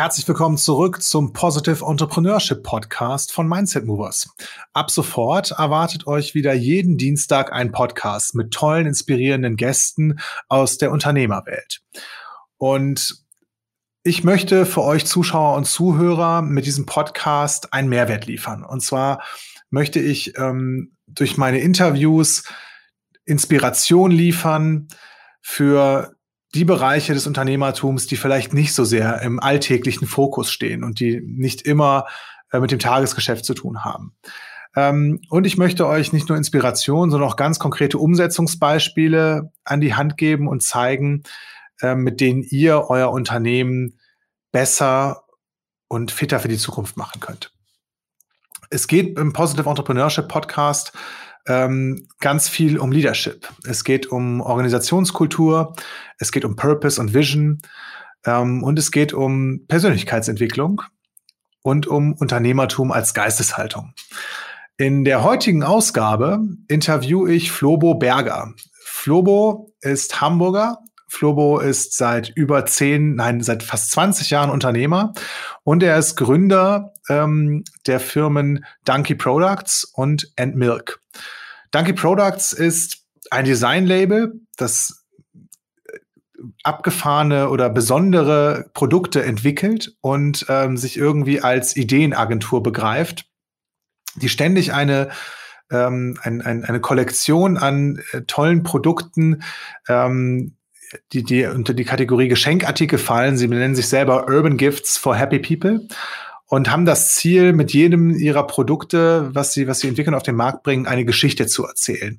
Herzlich willkommen zurück zum Positive Entrepreneurship Podcast von Mindset Movers. Ab sofort erwartet euch wieder jeden Dienstag ein Podcast mit tollen, inspirierenden Gästen aus der Unternehmerwelt. Und ich möchte für euch Zuschauer und Zuhörer mit diesem Podcast einen Mehrwert liefern. Und zwar möchte ich ähm, durch meine Interviews Inspiration liefern für die Bereiche des Unternehmertums, die vielleicht nicht so sehr im alltäglichen Fokus stehen und die nicht immer äh, mit dem Tagesgeschäft zu tun haben. Ähm, und ich möchte euch nicht nur Inspiration, sondern auch ganz konkrete Umsetzungsbeispiele an die Hand geben und zeigen, äh, mit denen ihr euer Unternehmen besser und fitter für die Zukunft machen könnt. Es geht im Positive Entrepreneurship Podcast ähm, ganz viel um Leadership. Es geht um Organisationskultur, es geht um Purpose und Vision ähm, und es geht um Persönlichkeitsentwicklung und um Unternehmertum als Geisteshaltung. In der heutigen Ausgabe interviewe ich Flobo Berger. Flobo ist Hamburger, Flobo ist seit über zehn, nein, seit fast 20 Jahren Unternehmer und er ist Gründer ähm, der Firmen Donkey Products und Milk. Donkey Products ist ein Designlabel, das äh, abgefahrene oder besondere Produkte entwickelt und ähm, sich irgendwie als Ideenagentur begreift, die ständig eine ähm, ein, ein, eine Kollektion an äh, tollen Produkten ähm, die, die unter die Kategorie Geschenkartikel fallen. Sie nennen sich selber Urban Gifts for Happy People und haben das Ziel, mit jedem ihrer Produkte, was sie, was sie entwickeln, auf den Markt bringen, eine Geschichte zu erzählen.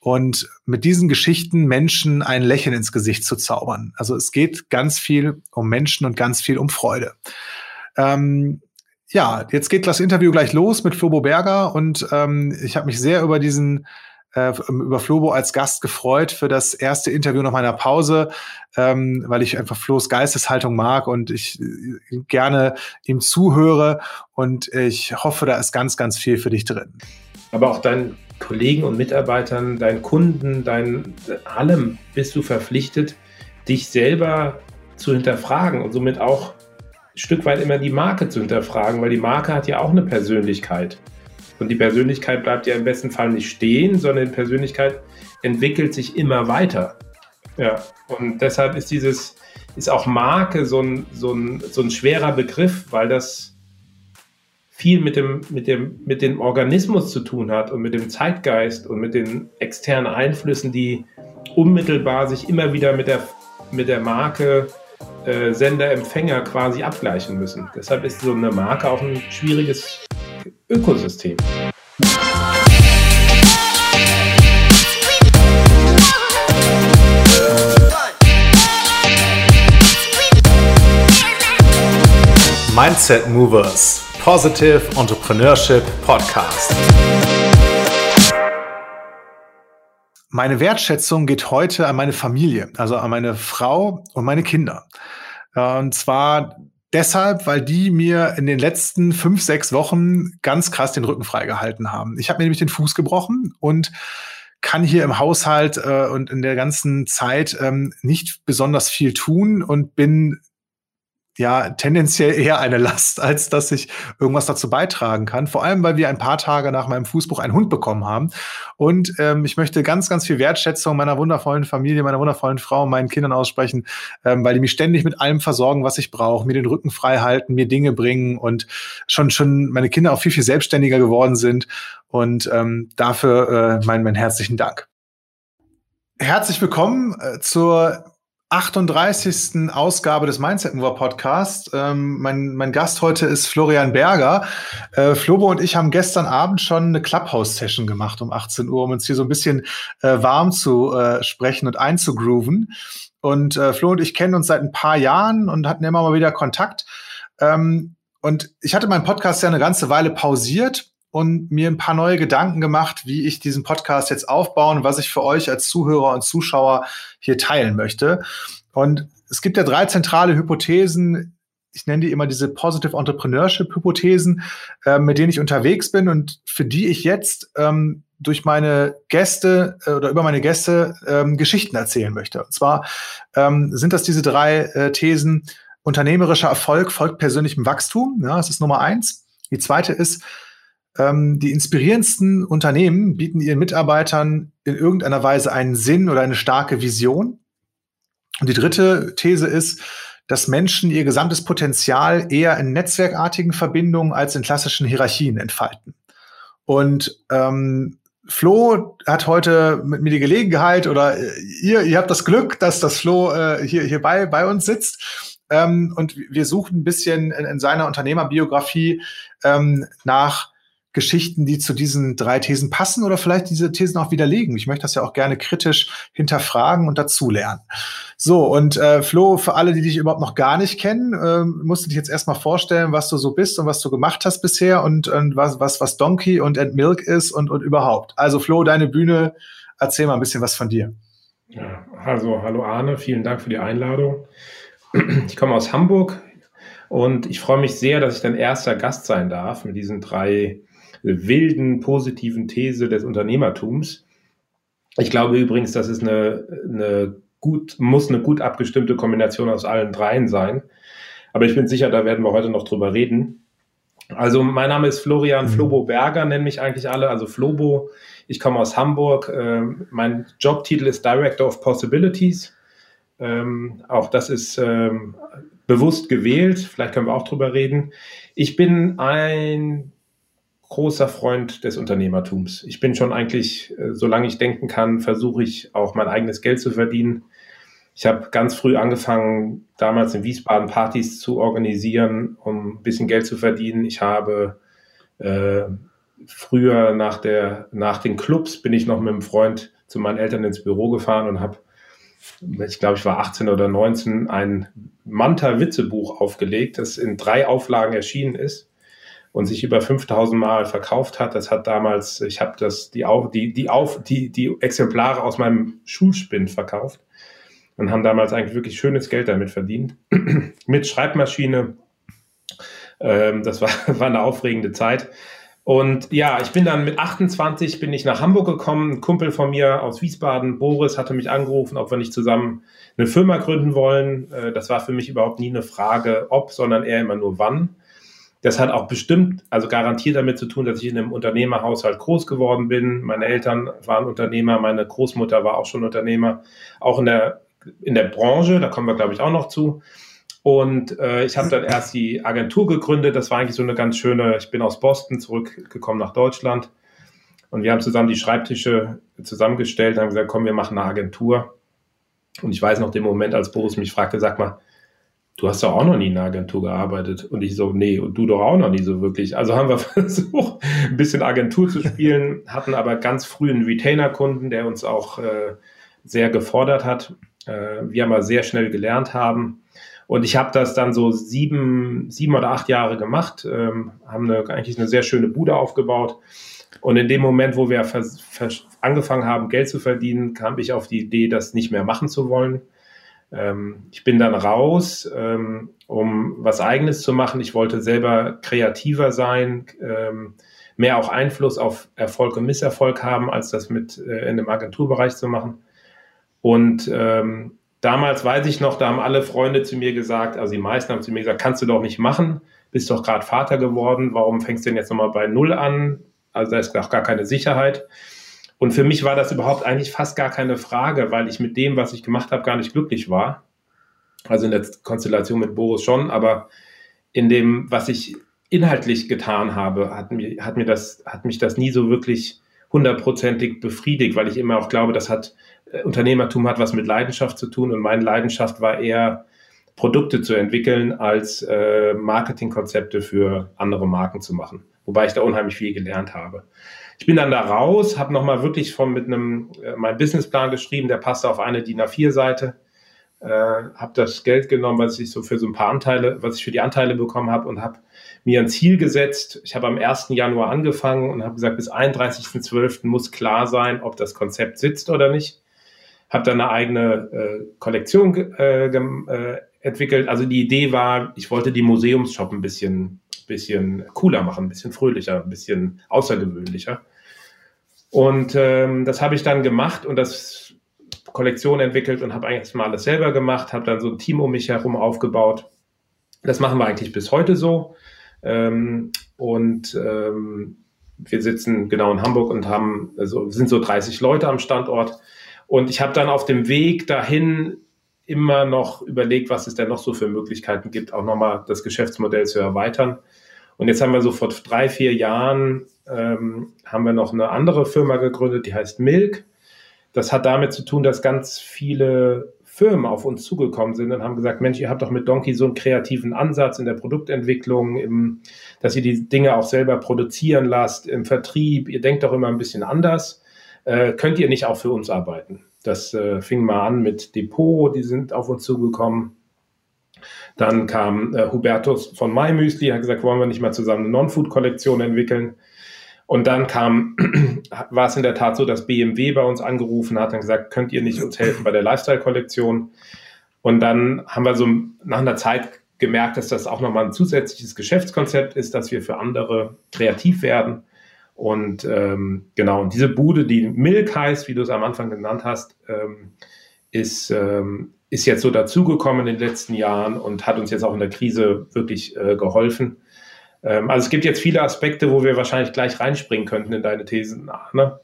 Und mit diesen Geschichten Menschen ein Lächeln ins Gesicht zu zaubern. Also es geht ganz viel um Menschen und ganz viel um Freude. Ähm, ja, jetzt geht das Interview gleich los mit Flobo Berger und ähm, ich habe mich sehr über diesen äh, über Flobo als Gast gefreut für das erste Interview nach meiner Pause, ähm, weil ich einfach Flo's Geisteshaltung mag und ich äh, gerne ihm zuhöre und ich hoffe, da ist ganz, ganz viel für dich drin. Aber auch deinen Kollegen und Mitarbeitern, deinen Kunden, dein allem bist du verpflichtet, dich selber zu hinterfragen und somit auch ein Stück weit immer die Marke zu hinterfragen, weil die Marke hat ja auch eine Persönlichkeit. Und die Persönlichkeit bleibt ja im besten Fall nicht stehen, sondern die Persönlichkeit entwickelt sich immer weiter. Ja, und deshalb ist dieses, ist auch Marke so ein, so ein, so ein schwerer Begriff, weil das viel mit dem, mit, dem, mit dem Organismus zu tun hat und mit dem Zeitgeist und mit den externen Einflüssen, die unmittelbar sich immer wieder mit der, mit der Marke äh, Sender, Empfänger quasi abgleichen müssen. Deshalb ist so eine Marke auch ein schwieriges Ökosystem. Mindset Movers Positive Entrepreneurship Podcast. Meine Wertschätzung geht heute an meine Familie, also an meine Frau und meine Kinder. Und zwar Deshalb, weil die mir in den letzten fünf, sechs Wochen ganz krass den Rücken freigehalten haben. Ich habe mir nämlich den Fuß gebrochen und kann hier im Haushalt äh, und in der ganzen Zeit ähm, nicht besonders viel tun und bin ja tendenziell eher eine Last, als dass ich irgendwas dazu beitragen kann. Vor allem, weil wir ein paar Tage nach meinem Fußbruch einen Hund bekommen haben. Und ähm, ich möchte ganz, ganz viel Wertschätzung meiner wundervollen Familie, meiner wundervollen Frau, meinen Kindern aussprechen, ähm, weil die mich ständig mit allem versorgen, was ich brauche, mir den Rücken frei halten, mir Dinge bringen und schon schon meine Kinder auch viel, viel selbstständiger geworden sind. Und ähm, dafür äh, mein, mein herzlichen Dank. Herzlich willkommen äh, zur 38. Ausgabe des Mindset Mover Podcast. Ähm, mein, mein Gast heute ist Florian Berger. Äh, Flobo und ich haben gestern Abend schon eine Clubhouse-Session gemacht um 18 Uhr, um uns hier so ein bisschen äh, warm zu äh, sprechen und einzugrooven. Und äh, Flo und ich kennen uns seit ein paar Jahren und hatten immer mal wieder Kontakt. Ähm, und ich hatte meinen Podcast ja eine ganze Weile pausiert und mir ein paar neue Gedanken gemacht, wie ich diesen Podcast jetzt aufbauen was ich für euch als Zuhörer und Zuschauer hier teilen möchte. Und es gibt ja drei zentrale Hypothesen. Ich nenne die immer diese Positive Entrepreneurship Hypothesen, äh, mit denen ich unterwegs bin und für die ich jetzt ähm, durch meine Gäste äh, oder über meine Gäste ähm, Geschichten erzählen möchte. Und zwar ähm, sind das diese drei äh, Thesen. unternehmerischer Erfolg folgt persönlichem Wachstum. Ja, das ist Nummer eins. Die zweite ist, ähm, die inspirierendsten Unternehmen bieten ihren Mitarbeitern in irgendeiner Weise einen Sinn oder eine starke Vision. Und die dritte These ist, dass Menschen ihr gesamtes Potenzial eher in netzwerkartigen Verbindungen als in klassischen Hierarchien entfalten. Und ähm, Flo hat heute mit mir die Gelegenheit oder äh, ihr, ihr habt das Glück, dass das Flo äh, hier, hier bei, bei uns sitzt. Ähm, und wir suchen ein bisschen in, in seiner Unternehmerbiografie ähm, nach Geschichten, die zu diesen drei Thesen passen oder vielleicht diese Thesen auch widerlegen. Ich möchte das ja auch gerne kritisch hinterfragen und dazulernen. So, und äh, Flo, für alle, die dich überhaupt noch gar nicht kennen, äh, musst du dich jetzt erstmal vorstellen, was du so bist und was du gemacht hast bisher und, und was, was, was Donkey und Ed Milk ist und, und überhaupt. Also Flo, deine Bühne, erzähl mal ein bisschen was von dir. Ja, also hallo Arne, vielen Dank für die Einladung. Ich komme aus Hamburg und ich freue mich sehr, dass ich dein erster Gast sein darf mit diesen drei wilden, positiven These des Unternehmertums. Ich glaube übrigens, das ist eine, eine gut, muss eine gut abgestimmte Kombination aus allen dreien sein. Aber ich bin sicher, da werden wir heute noch drüber reden. Also mein Name ist Florian mhm. Flobo Berger, nennen mich eigentlich alle, also Flobo. Ich komme aus Hamburg. Ähm, mein Jobtitel ist Director of Possibilities. Ähm, auch das ist ähm, bewusst gewählt. Vielleicht können wir auch drüber reden. Ich bin ein großer Freund des Unternehmertums. Ich bin schon eigentlich, äh, solange ich denken kann, versuche ich auch mein eigenes Geld zu verdienen. Ich habe ganz früh angefangen, damals in Wiesbaden Partys zu organisieren, um ein bisschen Geld zu verdienen. Ich habe äh, früher nach, der, nach den Clubs bin ich noch mit einem Freund zu meinen Eltern ins Büro gefahren und habe, ich glaube, ich war 18 oder 19, ein Manta-Witzebuch aufgelegt, das in drei Auflagen erschienen ist und sich über 5000 Mal verkauft hat. Das hat damals, ich habe das die auf, die die auf die die Exemplare aus meinem Schulspind verkauft und haben damals eigentlich wirklich schönes Geld damit verdient mit Schreibmaschine. Ähm, das war, war eine aufregende Zeit. Und ja, ich bin dann mit 28 bin ich nach Hamburg gekommen. Ein Kumpel von mir aus Wiesbaden, Boris, hatte mich angerufen, ob wir nicht zusammen eine Firma gründen wollen. Äh, das war für mich überhaupt nie eine Frage, ob, sondern eher immer nur wann. Das hat auch bestimmt, also garantiert damit zu tun, dass ich in einem Unternehmerhaushalt groß geworden bin. Meine Eltern waren Unternehmer, meine Großmutter war auch schon Unternehmer, auch in der, in der Branche, da kommen wir, glaube ich, auch noch zu. Und äh, ich habe dann erst die Agentur gegründet. Das war eigentlich so eine ganz schöne, ich bin aus Boston zurückgekommen nach Deutschland. Und wir haben zusammen die Schreibtische zusammengestellt, haben gesagt, komm, wir machen eine Agentur. Und ich weiß noch den Moment, als Boris mich fragte, sag mal, du hast doch auch noch nie in einer Agentur gearbeitet. Und ich so, nee, und du doch auch noch nie so wirklich. Also haben wir versucht, ein bisschen Agentur zu spielen, hatten aber ganz früh einen Retainer-Kunden, der uns auch äh, sehr gefordert hat. Äh, wir aber sehr schnell gelernt haben. Und ich habe das dann so sieben, sieben oder acht Jahre gemacht, ähm, haben eine, eigentlich eine sehr schöne Bude aufgebaut. Und in dem Moment, wo wir angefangen haben, Geld zu verdienen, kam ich auf die Idee, das nicht mehr machen zu wollen ähm, ich bin dann raus, ähm, um was Eigenes zu machen. Ich wollte selber kreativer sein, ähm, mehr auch Einfluss auf Erfolg und Misserfolg haben, als das mit äh, in dem Agenturbereich zu machen. Und ähm, damals weiß ich noch, da haben alle Freunde zu mir gesagt, also die meisten haben zu mir gesagt, kannst du doch nicht machen, bist doch gerade Vater geworden, warum fängst du denn jetzt nochmal bei Null an? Also da ist auch gar keine Sicherheit. Und für mich war das überhaupt eigentlich fast gar keine Frage, weil ich mit dem, was ich gemacht habe, gar nicht glücklich war. Also in der Konstellation mit Boris schon, aber in dem, was ich inhaltlich getan habe, hat mir, hat mir das, hat mich das nie so wirklich hundertprozentig befriedigt, weil ich immer auch glaube, das hat, äh, Unternehmertum hat was mit Leidenschaft zu tun und meine Leidenschaft war eher, Produkte zu entwickeln, als äh, Marketingkonzepte für andere Marken zu machen. Wobei ich da unheimlich viel gelernt habe. Ich bin dann da raus, habe nochmal wirklich von mit einem äh, meinen Businessplan geschrieben, der passte auf eine DIN A4-Seite. Äh, habe das Geld genommen, was ich so für so ein paar Anteile, was ich für die Anteile bekommen habe und habe mir ein Ziel gesetzt. Ich habe am 1. Januar angefangen und habe gesagt, bis 31.12. muss klar sein, ob das Konzept sitzt oder nicht. Habe dann eine eigene äh, Kollektion äh, äh, entwickelt. Also die Idee war, ich wollte die Museumsshop ein bisschen, bisschen cooler machen, ein bisschen fröhlicher, ein bisschen außergewöhnlicher. Und ähm, das habe ich dann gemacht und das Kollektion entwickelt und habe eigentlich mal alles selber gemacht, habe dann so ein Team um mich herum aufgebaut Das machen wir eigentlich bis heute so. Ähm, und ähm, wir sitzen genau in Hamburg und haben, also sind so 30 Leute am Standort. Und ich habe dann auf dem Weg dahin immer noch überlegt, was es denn noch so für Möglichkeiten gibt, auch nochmal das Geschäftsmodell zu erweitern. Und jetzt haben wir so vor drei, vier Jahren ähm, haben wir noch eine andere Firma gegründet, die heißt Milk. Das hat damit zu tun, dass ganz viele Firmen auf uns zugekommen sind und haben gesagt, Mensch, ihr habt doch mit Donkey so einen kreativen Ansatz in der Produktentwicklung, im, dass ihr die Dinge auch selber produzieren lasst, im Vertrieb, ihr denkt doch immer ein bisschen anders. Äh, könnt ihr nicht auch für uns arbeiten? Das äh, fing mal an mit Depot, die sind auf uns zugekommen. Dann kam äh, Hubertus von MyMüsli, hat gesagt, wollen wir nicht mal zusammen eine Non-Food-Kollektion entwickeln? Und dann kam, war es in der Tat so, dass BMW bei uns angerufen hat und gesagt, könnt ihr nicht uns helfen bei der Lifestyle-Kollektion? Und dann haben wir so nach einer Zeit gemerkt, dass das auch nochmal ein zusätzliches Geschäftskonzept ist, dass wir für andere kreativ werden. Und ähm, genau, und diese Bude, die Milk heißt, wie du es am Anfang genannt hast, ähm, ist, ähm, ist jetzt so dazugekommen in den letzten Jahren und hat uns jetzt auch in der Krise wirklich äh, geholfen. Ähm, also es gibt jetzt viele Aspekte, wo wir wahrscheinlich gleich reinspringen könnten in deine Thesen. Ne?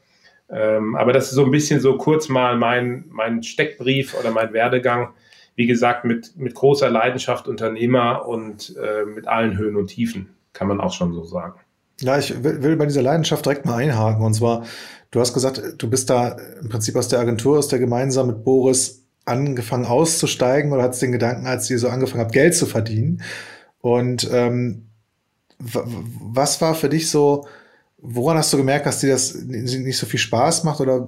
Ähm, aber das ist so ein bisschen so kurz mal mein, mein Steckbrief oder mein Werdegang. Wie gesagt, mit, mit großer Leidenschaft Unternehmer und äh, mit allen Höhen und Tiefen, kann man auch schon so sagen. Ja, ich will bei dieser Leidenschaft direkt mal einhaken. Und zwar, du hast gesagt, du bist da im Prinzip aus der Agentur, aus der gemeinsam mit Boris angefangen auszusteigen oder hattest den Gedanken, als ihr so angefangen habt, Geld zu verdienen. Und ähm, was war für dich so, woran hast du gemerkt, dass dir das nicht so viel Spaß macht oder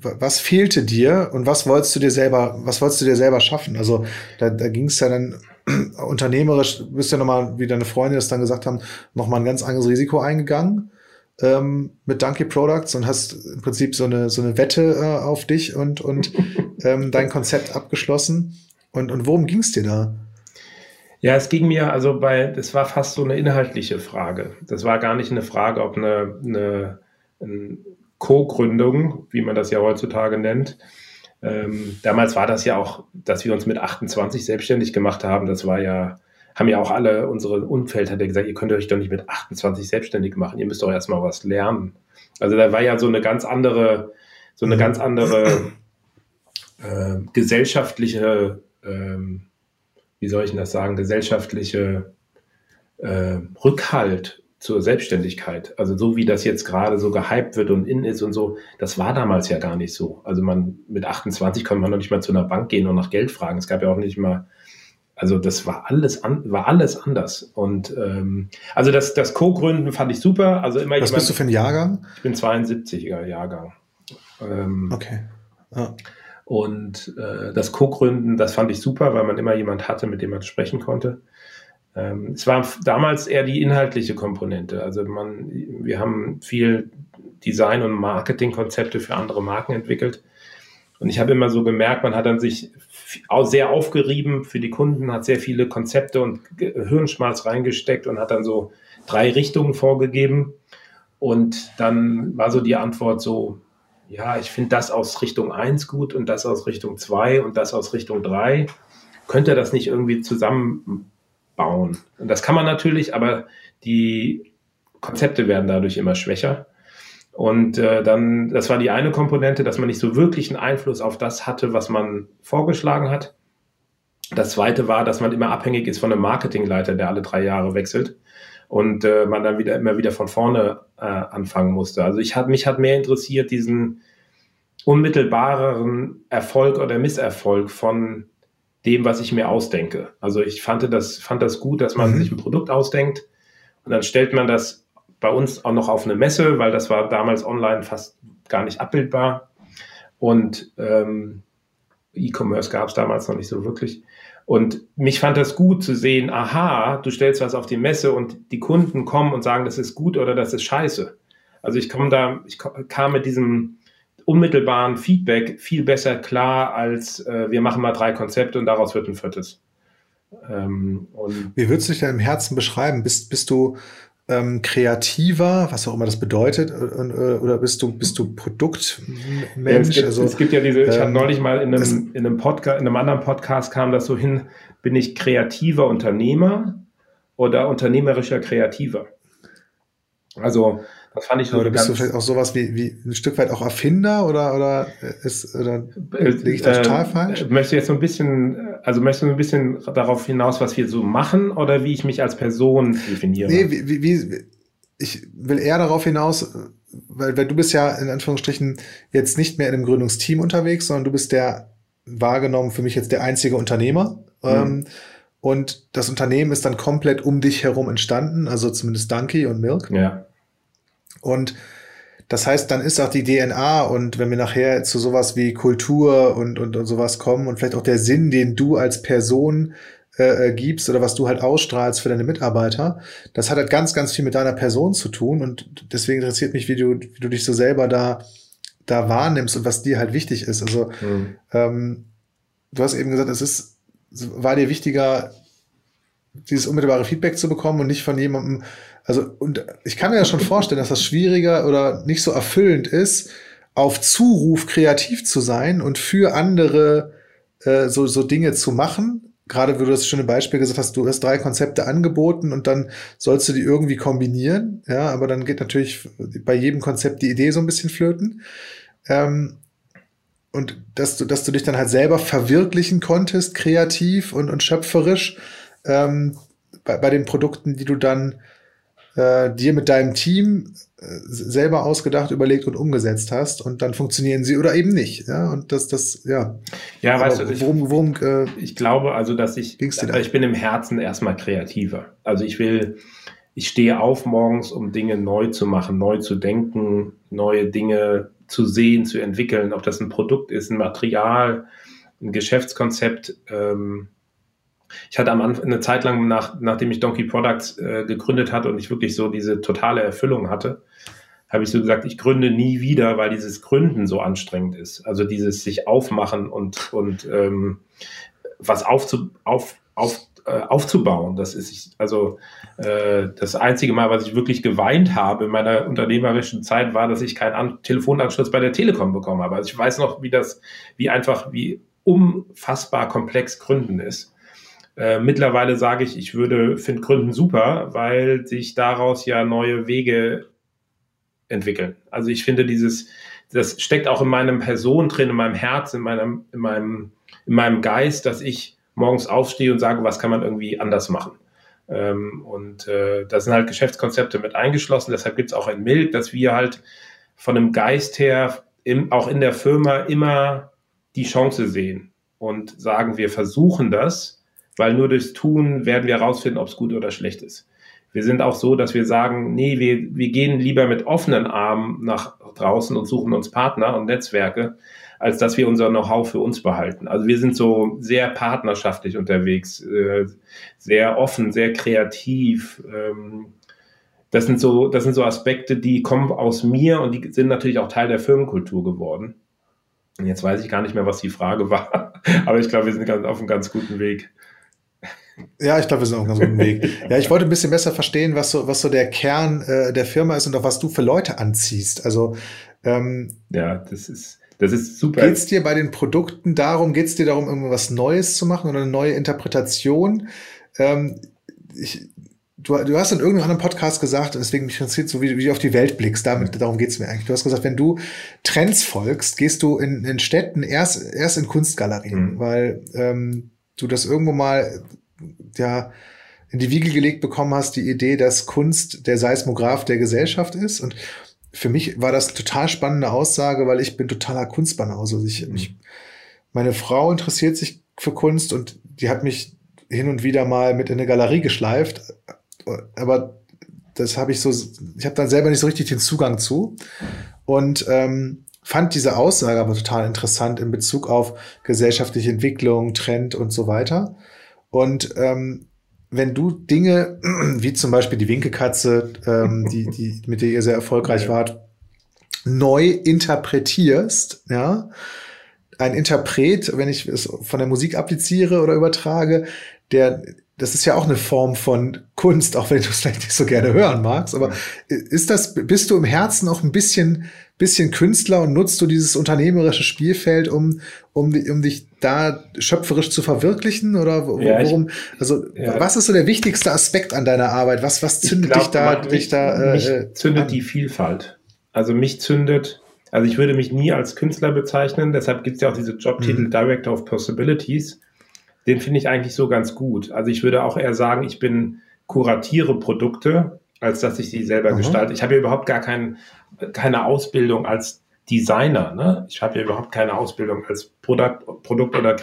was fehlte dir und was wolltest du dir selber, was wolltest du dir selber schaffen? Also da, da ging es ja dann unternehmerisch, bist ja nochmal, wie deine Freunde das dann gesagt haben, nochmal ein ganz anderes Risiko eingegangen ähm, mit Donkey Products und hast im Prinzip so eine, so eine Wette äh, auf dich und, und ähm, dein Konzept abgeschlossen. Und, und worum ging es dir da? Ja, es ging mir also bei, das war fast so eine inhaltliche Frage. Das war gar nicht eine Frage, ob eine, eine, eine Co-Gründung, wie man das ja heutzutage nennt. Ähm, damals war das ja auch, dass wir uns mit 28 selbstständig gemacht haben. Das war ja, haben ja auch alle unsere Umfeld hat ja gesagt, ihr könnt euch doch nicht mit 28 selbstständig machen. Ihr müsst doch erstmal was lernen. Also da war ja so eine ganz andere, so eine ganz andere äh, gesellschaftliche ähm, wie soll ich denn das sagen, gesellschaftliche äh, Rückhalt zur Selbstständigkeit. Also so wie das jetzt gerade so gehypt wird und in ist und so, das war damals ja gar nicht so. Also man mit 28 konnte man noch nicht mal zu einer Bank gehen und nach Geld fragen. Es gab ja auch nicht mal, also das war alles an, war alles anders. Und ähm, also das, das Co-Gründen fand ich super. Also immer Was jemand, bist du für ein Jahrgang? Ich bin 72er Jahrgang. Ähm, okay. Ja. Und äh, das Co-Gründen, das fand ich super, weil man immer jemand hatte, mit dem man sprechen konnte. Ähm, es war damals eher die inhaltliche Komponente. Also man, wir haben viel Design- und Marketingkonzepte für andere Marken entwickelt. Und ich habe immer so gemerkt, man hat dann sich sehr aufgerieben für die Kunden, hat sehr viele Konzepte und Hirnschmalz reingesteckt und hat dann so drei Richtungen vorgegeben. Und dann war so die Antwort so, ja, ich finde das aus Richtung 1 gut und das aus Richtung 2 und das aus Richtung 3. Könnte das nicht irgendwie zusammenbauen? Und das kann man natürlich, aber die Konzepte werden dadurch immer schwächer. Und äh, dann, das war die eine Komponente, dass man nicht so wirklich einen Einfluss auf das hatte, was man vorgeschlagen hat. Das zweite war, dass man immer abhängig ist von einem Marketingleiter, der alle drei Jahre wechselt und äh, man dann wieder immer wieder von vorne äh, anfangen musste. Also ich hat mich hat mehr interessiert diesen unmittelbareren Erfolg oder Misserfolg von dem, was ich mir ausdenke. Also ich fand das fand das gut, dass man mhm. sich ein Produkt ausdenkt und dann stellt man das bei uns auch noch auf eine Messe, weil das war damals online fast gar nicht abbildbar und ähm, E-Commerce gab es damals noch nicht so wirklich. Und mich fand das gut zu sehen, aha, du stellst was auf die Messe und die Kunden kommen und sagen, das ist gut oder das ist scheiße. Also ich komme da, ich kam mit diesem unmittelbaren Feedback viel besser klar, als äh, wir machen mal drei Konzepte und daraus wird ein viertes. Ähm, Wie würdest du dich denn im Herzen beschreiben? Bist, bist du ähm, kreativer, was auch immer das bedeutet, oder bist du, bist du Produktmensch? Ja, es, gibt, also, es gibt ja diese, ich ähm, habe neulich mal in einem, in einem Podcast, in einem anderen Podcast kam das so hin, bin ich kreativer Unternehmer oder unternehmerischer Kreativer? Also das fand ich so. Oder bist du vielleicht auch sowas wie, wie ein Stück weit auch Erfinder oder, oder ist oder liege ich da äh, total falsch? Möchtest du jetzt so ein bisschen, also möchtest du ein bisschen darauf hinaus, was wir so machen oder wie ich mich als Person definiere? Nee, wie, wie, ich will eher darauf hinaus, weil, weil du bist ja in Anführungsstrichen jetzt nicht mehr in einem Gründungsteam unterwegs, sondern du bist der wahrgenommen für mich jetzt der einzige Unternehmer. Mhm. Ähm, und das Unternehmen ist dann komplett um dich herum entstanden, also zumindest Donkey und Milk. Ja. Und das heißt, dann ist auch die DNA und wenn wir nachher zu sowas wie Kultur und, und, und sowas kommen und vielleicht auch der Sinn, den du als Person äh, äh, gibst oder was du halt ausstrahlst für deine Mitarbeiter, das hat halt ganz, ganz viel mit deiner Person zu tun und deswegen interessiert mich, wie du, wie du dich so selber da, da wahrnimmst und was dir halt wichtig ist. Also mhm. ähm, du hast eben gesagt, es ist, war dir wichtiger, dieses unmittelbare Feedback zu bekommen und nicht von jemandem, also, und ich kann mir ja schon vorstellen, dass das schwieriger oder nicht so erfüllend ist, auf Zuruf kreativ zu sein und für andere äh, so, so Dinge zu machen. Gerade, wie du das schöne Beispiel gesagt hast, du hast drei Konzepte angeboten und dann sollst du die irgendwie kombinieren. Ja, aber dann geht natürlich bei jedem Konzept die Idee so ein bisschen flöten. Ähm, und dass du, dass du dich dann halt selber verwirklichen konntest, kreativ und, und schöpferisch, ähm, bei, bei den Produkten, die du dann äh, dir mit deinem Team äh, selber ausgedacht, überlegt und umgesetzt hast und dann funktionieren sie oder eben nicht. Ja, und das, das, ja. Ja, weißt du, worum, worum, äh, ich glaube also, dass ich, also ich bin im Herzen erstmal kreativer. Also ich will, ich stehe auf morgens, um Dinge neu zu machen, neu zu denken, neue Dinge zu sehen, zu entwickeln, ob das ein Produkt ist, ein Material, ein Geschäftskonzept, ähm, ich hatte am Anfang eine Zeit lang, nach, nachdem ich Donkey Products äh, gegründet hatte und ich wirklich so diese totale Erfüllung hatte, habe ich so gesagt, ich gründe nie wieder, weil dieses Gründen so anstrengend ist. Also dieses sich aufmachen und, und ähm, was aufzu, auf, auf, äh, aufzubauen. Das ist also äh, das einzige Mal, was ich wirklich geweint habe in meiner unternehmerischen Zeit, war, dass ich keinen An Telefonanschluss bei der Telekom bekommen habe. Also ich weiß noch, wie das, wie einfach, wie unfassbar komplex Gründen ist. Äh, mittlerweile sage ich, ich würde, finde Gründen super, weil sich daraus ja neue Wege entwickeln. Also ich finde dieses, das steckt auch in meinem Person drin, in meinem Herz, in meinem, in meinem, in meinem Geist, dass ich morgens aufstehe und sage, was kann man irgendwie anders machen. Ähm, und äh, da sind halt Geschäftskonzepte mit eingeschlossen. Deshalb gibt es auch ein Milk, dass wir halt von dem Geist her im, auch in der Firma immer die Chance sehen und sagen, wir versuchen das weil nur durchs Tun werden wir herausfinden, ob es gut oder schlecht ist. Wir sind auch so, dass wir sagen, nee, wir, wir gehen lieber mit offenen Armen nach draußen und suchen uns Partner und Netzwerke, als dass wir unser Know-how für uns behalten. Also wir sind so sehr partnerschaftlich unterwegs, äh, sehr offen, sehr kreativ. Ähm, das sind so, das sind so Aspekte, die kommen aus mir und die sind natürlich auch Teil der Firmenkultur geworden. Jetzt weiß ich gar nicht mehr, was die Frage war, aber ich glaube, wir sind auf einem ganz guten Weg. Ja, ich glaube, wir sind auf einem ganz guten Weg. Ja, ich wollte ein bisschen besser verstehen, was so, was so der Kern äh, der Firma ist und auch was du für Leute anziehst. Also ähm, ja, das ist das ist super. Geht es dir bei den Produkten darum, geht es dir darum, irgendwas Neues zu machen oder eine neue Interpretation? Ähm, ich, du, du hast in irgendeinem anderen Podcast gesagt, deswegen mich interessiert so, wie, wie du auf die Welt blickst, damit, darum geht's mir eigentlich. Du hast gesagt, wenn du Trends folgst, gehst du in, in Städten erst, erst in Kunstgalerien, mhm. weil ähm, du das irgendwo mal ja in die Wiege gelegt bekommen hast, die Idee, dass Kunst der Seismograph der Gesellschaft ist. Und für mich war das total spannende Aussage, weil ich bin totaler Kunstbanause. Also ich, mhm. ich, meine Frau interessiert sich für Kunst und die hat mich hin und wieder mal mit in eine Galerie geschleift. Aber das habe ich so, ich habe dann selber nicht so richtig den Zugang zu. Und ähm, fand diese Aussage aber total interessant in Bezug auf gesellschaftliche Entwicklung, Trend und so weiter. Und ähm, wenn du Dinge, wie zum Beispiel die Winkekatze, ähm, die, die, mit der ihr sehr erfolgreich wart, neu interpretierst, ja, ein Interpret, wenn ich es von der Musik appliziere oder übertrage, der, das ist ja auch eine Form von Kunst, auch wenn du es vielleicht nicht so gerne hören magst. Aber ist das, bist du im Herzen auch ein bisschen, bisschen Künstler und nutzt du dieses unternehmerische Spielfeld, um, um, um dich da schöpferisch zu verwirklichen? Oder worum, ja, ich, also ja. was ist so der wichtigste Aspekt an deiner Arbeit? Was, was zündet glaub, dich da, mich, dich da? Mich äh, zündet an? die Vielfalt. Also mich zündet also ich würde mich nie als Künstler bezeichnen, deshalb gibt es ja auch diese Jobtitel mhm. Director of Possibilities. Den finde ich eigentlich so ganz gut. Also ich würde auch eher sagen, ich bin kuratiere Produkte, als dass ich sie selber mhm. gestalte. Ich habe ja überhaupt gar kein, keine Ausbildung als Designer. Ne? Ich habe ja überhaupt keine Ausbildung als Produkt, Produkt- oder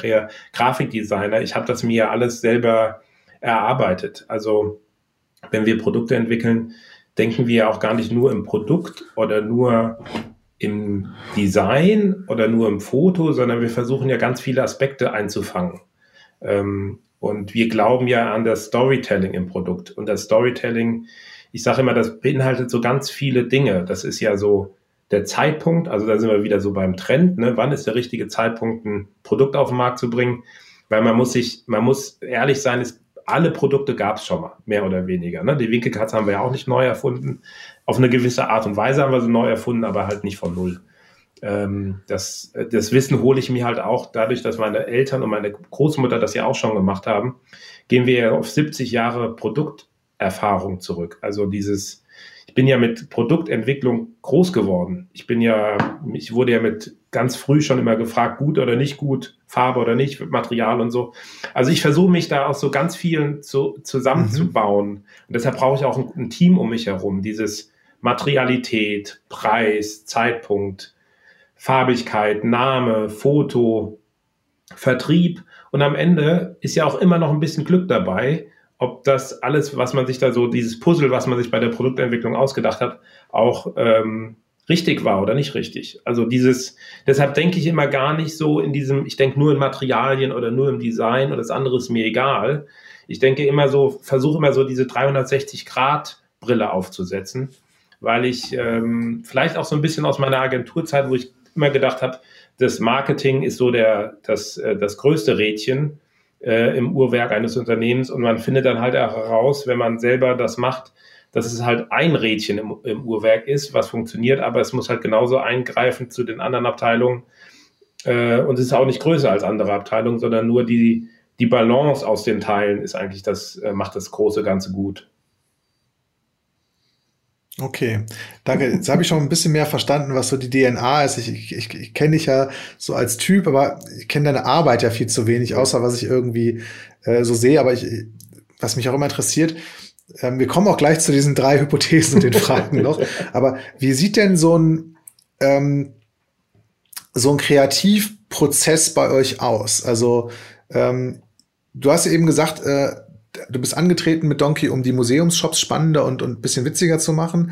Grafikdesigner. Ich habe das mir ja alles selber erarbeitet. Also wenn wir Produkte entwickeln, denken wir ja auch gar nicht nur im Produkt oder nur im Design oder nur im Foto, sondern wir versuchen ja ganz viele Aspekte einzufangen. Ähm, und wir glauben ja an das Storytelling im Produkt. Und das Storytelling, ich sage immer, das beinhaltet so ganz viele Dinge. Das ist ja so der Zeitpunkt, also da sind wir wieder so beim Trend, ne? wann ist der richtige Zeitpunkt, ein Produkt auf den Markt zu bringen? Weil man muss sich, man muss ehrlich sein, es, alle Produkte gab es schon mal, mehr oder weniger. Ne? Die Winkelkatze haben wir ja auch nicht neu erfunden auf eine gewisse Art und Weise haben wir sie neu erfunden, aber halt nicht von null. Ähm, das, das Wissen hole ich mir halt auch dadurch, dass meine Eltern und meine Großmutter das ja auch schon gemacht haben, gehen wir ja auf 70 Jahre Produkterfahrung zurück. Also dieses, ich bin ja mit Produktentwicklung groß geworden. Ich bin ja, ich wurde ja mit ganz früh schon immer gefragt, gut oder nicht gut, Farbe oder nicht, Material und so. Also ich versuche mich da aus so ganz vielen zu, zusammenzubauen. Mhm. Und deshalb brauche ich auch ein, ein Team um mich herum. Dieses, Materialität, Preis, Zeitpunkt, Farbigkeit, Name, Foto, Vertrieb. Und am Ende ist ja auch immer noch ein bisschen Glück dabei, ob das alles, was man sich da so, dieses Puzzle, was man sich bei der Produktentwicklung ausgedacht hat, auch ähm, richtig war oder nicht richtig. Also dieses, deshalb denke ich immer gar nicht so in diesem, ich denke nur in Materialien oder nur im Design und das andere ist mir egal. Ich denke immer so, versuche immer so diese 360 Grad Brille aufzusetzen weil ich ähm, vielleicht auch so ein bisschen aus meiner Agenturzeit, wo ich immer gedacht habe, das Marketing ist so der, das, äh, das größte Rädchen äh, im Uhrwerk eines Unternehmens und man findet dann halt auch heraus, wenn man selber das macht, dass es halt ein Rädchen im, im Uhrwerk ist, was funktioniert, aber es muss halt genauso eingreifen zu den anderen Abteilungen äh, und es ist auch nicht größer als andere Abteilungen, sondern nur die, die Balance aus den Teilen ist eigentlich das, äh, macht das große Ganze gut. Okay, danke. Jetzt habe ich schon ein bisschen mehr verstanden, was so die DNA ist. Ich, ich, ich, kenne dich ja so als Typ, aber ich kenne deine Arbeit ja viel zu wenig, außer was ich irgendwie äh, so sehe. Aber ich, was mich auch immer interessiert, ähm, wir kommen auch gleich zu diesen drei Hypothesen und den Fragen noch. Aber wie sieht denn so ein ähm, so ein Kreativprozess bei euch aus? Also ähm, du hast eben gesagt, äh, du bist angetreten mit Donkey, um die Museumsshops spannender und, und bisschen witziger zu machen.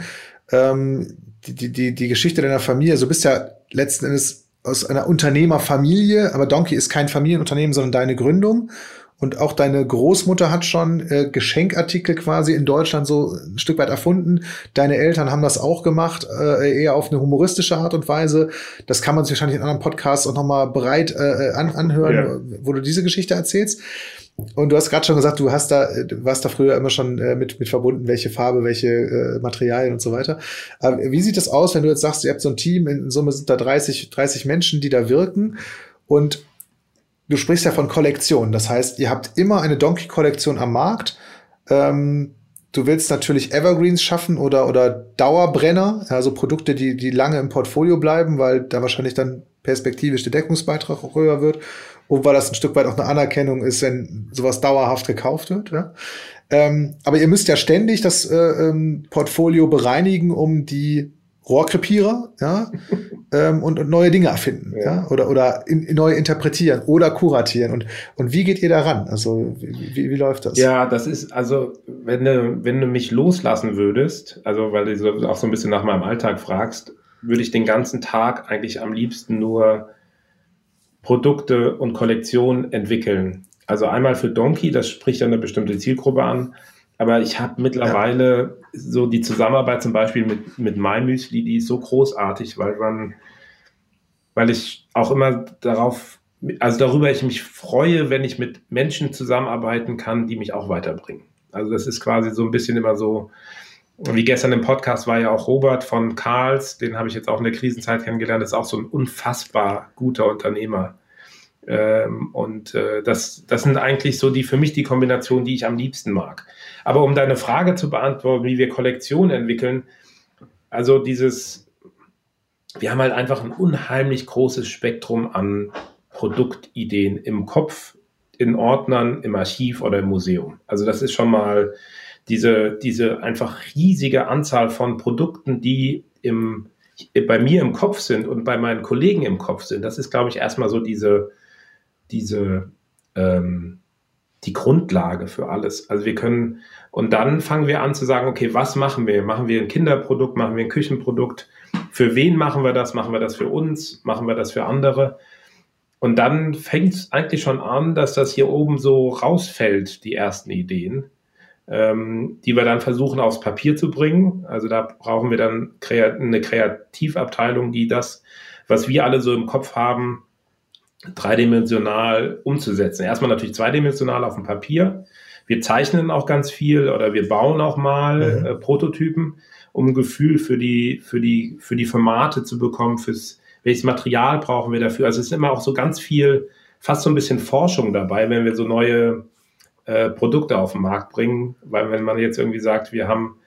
Ähm, die, die, die, die Geschichte deiner Familie, also du bist ja letzten Endes aus einer Unternehmerfamilie, aber Donkey ist kein Familienunternehmen, sondern deine Gründung. Und auch deine Großmutter hat schon äh, Geschenkartikel quasi in Deutschland so ein Stück weit erfunden. Deine Eltern haben das auch gemacht, äh, eher auf eine humoristische Art und Weise. Das kann man sich wahrscheinlich in anderen Podcasts auch nochmal bereit äh, an, anhören, ja. wo du diese Geschichte erzählst. Und du hast gerade schon gesagt, du hast da, du warst da früher immer schon äh, mit, mit verbunden, welche Farbe, welche äh, Materialien und so weiter. Aber wie sieht das aus, wenn du jetzt sagst, ihr habt so ein Team, in Summe sind da 30, 30 Menschen, die da wirken und du sprichst ja von Kollektionen. Das heißt, ihr habt immer eine Donkey-Kollektion am Markt. Ähm, du willst natürlich Evergreens schaffen oder, oder Dauerbrenner, also Produkte, die, die lange im Portfolio bleiben, weil da wahrscheinlich dann perspektivisch der Deckungsbeitrag auch höher wird und weil das ein Stück weit auch eine Anerkennung ist, wenn sowas dauerhaft gekauft wird. Ja? Ähm, aber ihr müsst ja ständig das äh, ähm, Portfolio bereinigen, um die Rohrkrepierer ja, ähm, und, und neue Dinge erfinden ja. ja? oder, oder in, neu interpretieren oder kuratieren. Und, und wie geht ihr daran? Also wie, wie, wie läuft das? Ja, das ist, also wenn du, wenn du mich loslassen würdest, also weil du so, auch so ein bisschen nach meinem Alltag fragst, würde ich den ganzen Tag eigentlich am liebsten nur Produkte und Kollektionen entwickeln. Also einmal für Donkey, das spricht ja eine bestimmte Zielgruppe an. Aber ich habe mittlerweile ja. so die Zusammenarbeit zum Beispiel mit, mit MyMüsli, die ist so großartig, weil man, weil ich auch immer darauf, also darüber ich mich freue, wenn ich mit Menschen zusammenarbeiten kann, die mich auch weiterbringen. Also das ist quasi so ein bisschen immer so, wie gestern im Podcast war ja auch Robert von Karls, den habe ich jetzt auch in der Krisenzeit kennengelernt, ist auch so ein unfassbar guter Unternehmer. Ähm, und äh, das, das sind eigentlich so die für mich die Kombinationen, die ich am liebsten mag. Aber um deine Frage zu beantworten, wie wir Kollektionen entwickeln, also dieses, wir haben halt einfach ein unheimlich großes Spektrum an Produktideen im Kopf, in Ordnern, im Archiv oder im Museum. Also das ist schon mal diese, diese einfach riesige Anzahl von Produkten, die im, bei mir im Kopf sind und bei meinen Kollegen im Kopf sind. Das ist, glaube ich, erstmal so diese, diese, ähm, die Grundlage für alles. Also wir können, und dann fangen wir an zu sagen, okay, was machen wir? Machen wir ein Kinderprodukt, machen wir ein Küchenprodukt? Für wen machen wir das? Machen wir das für uns? Machen wir das für andere? Und dann fängt es eigentlich schon an, dass das hier oben so rausfällt, die ersten Ideen, ähm, die wir dann versuchen aufs Papier zu bringen. Also da brauchen wir dann eine Kreativabteilung, die das, was wir alle so im Kopf haben, dreidimensional umzusetzen. Erstmal natürlich zweidimensional auf dem Papier. Wir zeichnen auch ganz viel oder wir bauen auch mal mhm. äh, Prototypen, um ein Gefühl für die, für die, für die Formate zu bekommen, fürs, welches Material brauchen wir dafür. Also es ist immer auch so ganz viel, fast so ein bisschen Forschung dabei, wenn wir so neue äh, Produkte auf den Markt bringen. Weil wenn man jetzt irgendwie sagt, wir haben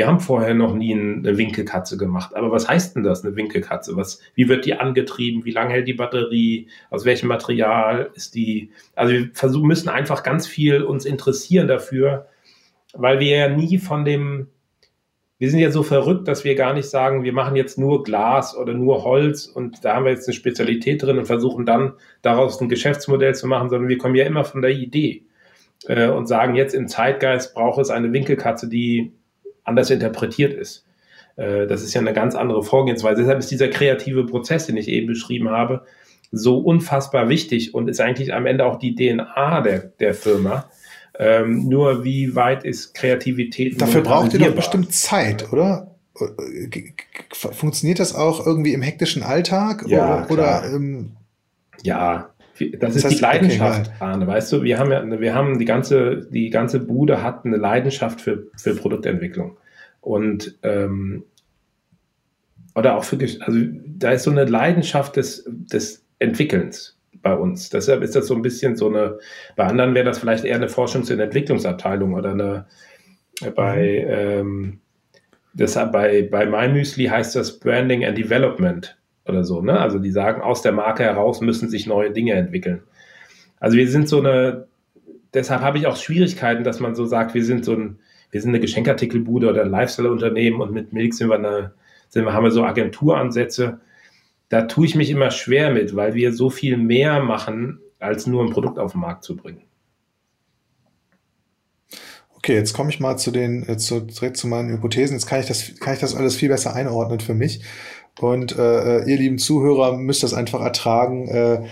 wir haben vorher noch nie eine Winkelkatze gemacht. Aber was heißt denn das, eine Winkelkatze? Was, wie wird die angetrieben? Wie lange hält die Batterie? Aus welchem Material ist die? Also wir versuchen, müssen einfach ganz viel uns interessieren dafür, weil wir ja nie von dem, wir sind ja so verrückt, dass wir gar nicht sagen, wir machen jetzt nur Glas oder nur Holz und da haben wir jetzt eine Spezialität drin und versuchen dann daraus ein Geschäftsmodell zu machen, sondern wir kommen ja immer von der Idee äh, und sagen jetzt im Zeitgeist braucht es eine Winkelkatze, die anders interpretiert ist. Äh, das ist ja eine ganz andere Vorgehensweise. Deshalb ist dieser kreative Prozess, den ich eben beschrieben habe, so unfassbar wichtig und ist eigentlich am Ende auch die DNA der, der Firma. Ähm, nur wie weit ist Kreativität? Dafür braucht ihr doch bestimmt Zeit, oder? Funktioniert das auch irgendwie im hektischen Alltag? Ja, oder, oder ähm, ja, das, ist die Leidenschaft, okay, Arne. Weißt du, wir haben ja, wir haben die ganze, die ganze Bude hat eine Leidenschaft für, für Produktentwicklung. Und ähm, oder auch für, also da ist so eine Leidenschaft des, des Entwickelns bei uns. Deshalb ist das so ein bisschen so eine, bei anderen wäre das vielleicht eher eine Forschungs- und Entwicklungsabteilung oder eine, bei, ähm, deshalb bei, bei MyMüsli heißt das Branding and Development oder so. Ne? Also die sagen, aus der Marke heraus müssen sich neue Dinge entwickeln. Also wir sind so eine, deshalb habe ich auch Schwierigkeiten, dass man so sagt, wir sind so ein, wir sind eine Geschenkartikelbude oder ein Lifestyle-Unternehmen und mit Milk sind wir eine, sind wir, haben wir so Agenturansätze. Da tue ich mich immer schwer mit, weil wir so viel mehr machen, als nur ein Produkt auf den Markt zu bringen. Okay, jetzt komme ich mal zu den, äh, zu, direkt zu meinen Hypothesen. Jetzt kann ich das, kann ich das alles viel besser einordnen für mich. Und äh, äh, ihr lieben Zuhörer müsst das einfach ertragen, äh,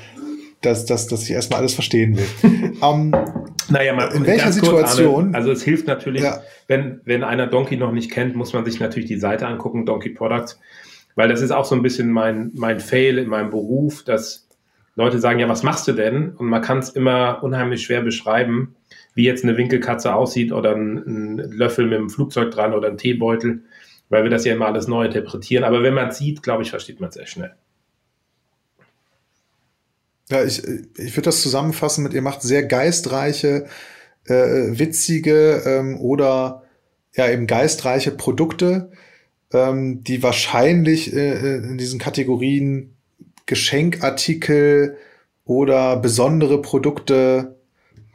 dass, dass, dass ich erstmal alles verstehen will. um, naja, mal, in welcher Situation? Arne, also es hilft natürlich, ja. wenn, wenn einer Donkey noch nicht kennt, muss man sich natürlich die Seite angucken, Donkey Products, weil das ist auch so ein bisschen mein, mein Fail in meinem Beruf, dass Leute sagen, ja, was machst du denn? Und man kann es immer unheimlich schwer beschreiben, wie jetzt eine Winkelkatze aussieht oder ein, ein Löffel mit einem Flugzeug dran oder ein Teebeutel weil wir das ja immer alles neu interpretieren. Aber wenn man es sieht, glaube ich, versteht man es sehr schnell. Ja, ich, ich würde das zusammenfassen mit, ihr macht sehr geistreiche, äh, witzige ähm, oder ja eben geistreiche Produkte, ähm, die wahrscheinlich äh, in diesen Kategorien Geschenkartikel oder besondere Produkte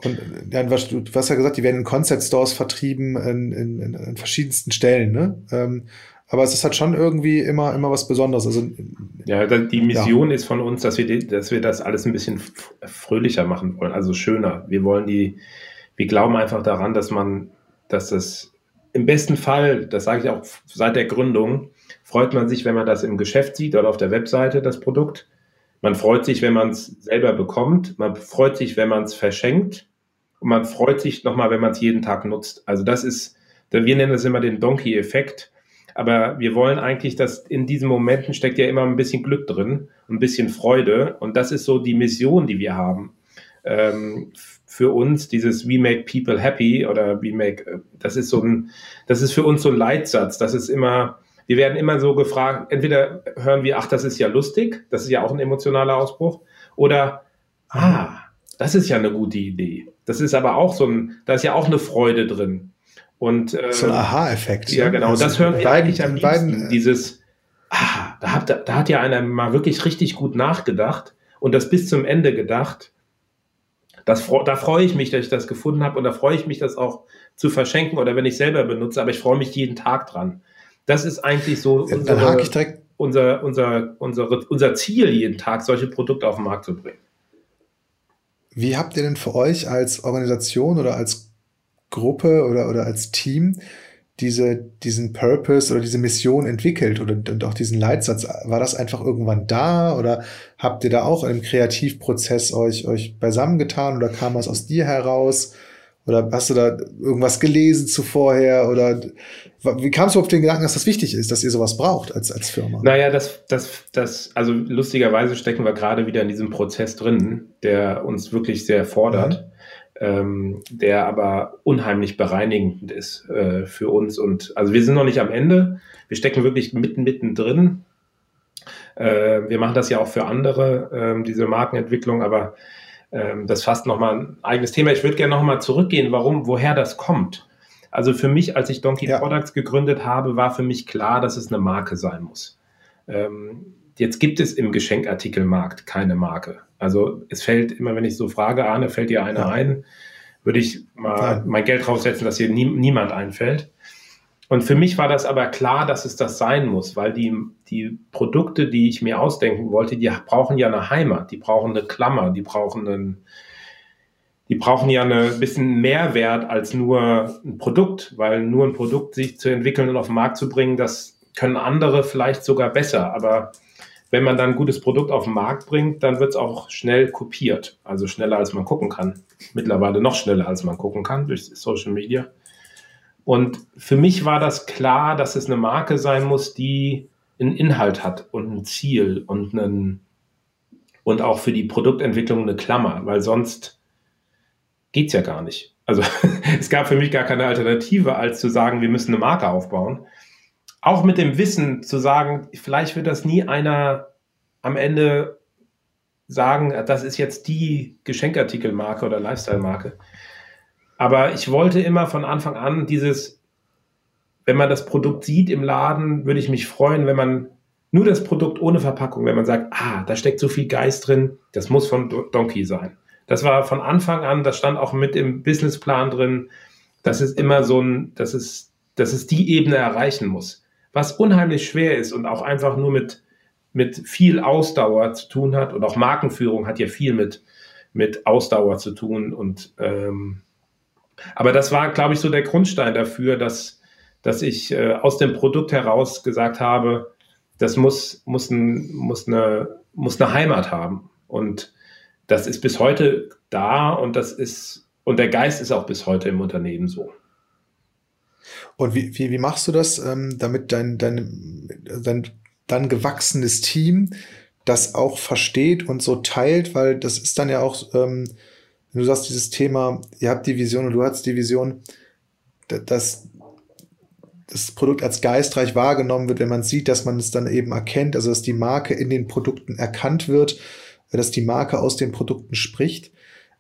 und ja, du hast ja gesagt, die werden in Concept Stores vertrieben in, in, in, verschiedensten Stellen, ne? Ähm, aber es ist halt schon irgendwie immer, immer was Besonderes. Also, ja, die Mission ja. ist von uns, dass wir, dass wir das alles ein bisschen fröhlicher machen wollen, also schöner. Wir wollen die, wir glauben einfach daran, dass man, dass das im besten Fall, das sage ich auch seit der Gründung, freut man sich, wenn man das im Geschäft sieht oder auf der Webseite, das Produkt. Man freut sich, wenn man es selber bekommt. Man freut sich, wenn man es verschenkt und man freut sich nochmal, wenn man es jeden Tag nutzt. Also das ist, wir nennen das immer den Donkey-Effekt. Aber wir wollen eigentlich, dass in diesen Momenten steckt ja immer ein bisschen Glück drin, ein bisschen Freude. Und das ist so die Mission, die wir haben. ähm, für uns dieses We make people happy oder We make, äh, das ist so ein, das ist für uns so ein Leitsatz. Das ist immer, wir werden immer so gefragt, entweder hören wir, ach, das ist ja lustig, das ist ja auch ein emotionaler Ausbruch, oder, ah, das ist ja eine gute Idee. Das ist aber auch so ein, da ist ja auch eine Freude drin. Und, äh, so ein Aha-Effekt. Ja, genau. Also das hören wir eigentlich am liebsten. Beiden, dieses, ah, da hat, da hat ja einer mal wirklich richtig gut nachgedacht und das bis zum Ende gedacht. Das, da freue ich mich, dass ich das gefunden habe und da freue ich mich, das auch zu verschenken oder wenn ich selber benutze, aber ich freue mich jeden Tag dran. Das ist eigentlich so ja, unsere, unser, unser, unser, unser Ziel, jeden Tag solche Produkte auf den Markt zu bringen. Wie habt ihr denn für euch als Organisation oder als Gruppe oder, oder als Team diese, diesen Purpose oder diese Mission entwickelt oder und auch diesen Leitsatz? War das einfach irgendwann da oder habt ihr da auch im Kreativprozess euch, euch beisammengetan oder kam was aus dir heraus? Oder hast du da irgendwas gelesen zuvorher? Oder wie kamst du auf den Gedanken, dass das wichtig ist, dass ihr sowas braucht als, als Firma? Naja, das, das, das, also lustigerweise stecken wir gerade wieder in diesem Prozess drin, der uns wirklich sehr fordert, mhm. ähm, der aber unheimlich bereinigend ist äh, für uns. Und also wir sind noch nicht am Ende. Wir stecken wirklich mitten, mitten drin. Äh, wir machen das ja auch für andere, äh, diese Markenentwicklung, aber ähm, das fast nochmal ein eigenes Thema. Ich würde gerne nochmal zurückgehen, warum, woher das kommt. Also für mich, als ich Donkey ja. Products gegründet habe, war für mich klar, dass es eine Marke sein muss. Ähm, jetzt gibt es im Geschenkartikelmarkt keine Marke. Also es fällt immer, wenn ich so frage, Arne, fällt dir eine ja. ein, würde ich mal Nein. mein Geld draufsetzen, dass hier nie, niemand einfällt. Und für mich war das aber klar, dass es das sein muss, weil die, die Produkte, die ich mir ausdenken wollte, die brauchen ja eine Heimat, die brauchen eine Klammer, die brauchen einen, die brauchen ja ein bisschen Mehrwert als nur ein Produkt, weil nur ein Produkt sich zu entwickeln und auf den Markt zu bringen, das können andere vielleicht sogar besser. Aber wenn man dann ein gutes Produkt auf den Markt bringt, dann wird es auch schnell kopiert. Also schneller als man gucken kann. Mittlerweile noch schneller als man gucken kann durch Social Media. Und für mich war das klar, dass es eine Marke sein muss, die einen Inhalt hat und ein Ziel und einen, und auch für die Produktentwicklung eine Klammer, weil sonst geht's ja gar nicht. Also es gab für mich gar keine Alternative, als zu sagen, wir müssen eine Marke aufbauen. Auch mit dem Wissen zu sagen, vielleicht wird das nie einer am Ende sagen, das ist jetzt die Geschenkartikelmarke oder Lifestyle-Marke. Aber ich wollte immer von Anfang an dieses, wenn man das Produkt sieht im Laden, würde ich mich freuen, wenn man nur das Produkt ohne Verpackung, wenn man sagt, ah, da steckt so viel Geist drin, das muss von Donkey sein. Das war von Anfang an, das stand auch mit im Businessplan drin, dass es immer so ein, dass es, dass es die Ebene erreichen muss. Was unheimlich schwer ist und auch einfach nur mit, mit viel Ausdauer zu tun hat und auch Markenführung hat ja viel mit, mit Ausdauer zu tun und ähm, aber das war, glaube ich, so der Grundstein dafür, dass, dass ich äh, aus dem Produkt heraus gesagt habe, das muss, muss, ein, muss, eine, muss eine Heimat haben. Und das ist bis heute da und das ist, und der Geist ist auch bis heute im Unternehmen so. Und wie, wie, wie machst du das, ähm, damit dein, dein, dein dann gewachsenes Team das auch versteht und so teilt, weil das ist dann ja auch ähm, wenn du sagst, dieses Thema, ihr habt die Vision und du hast die Vision, dass das Produkt als geistreich wahrgenommen wird, wenn man sieht, dass man es dann eben erkennt, also dass die Marke in den Produkten erkannt wird, dass die Marke aus den Produkten spricht.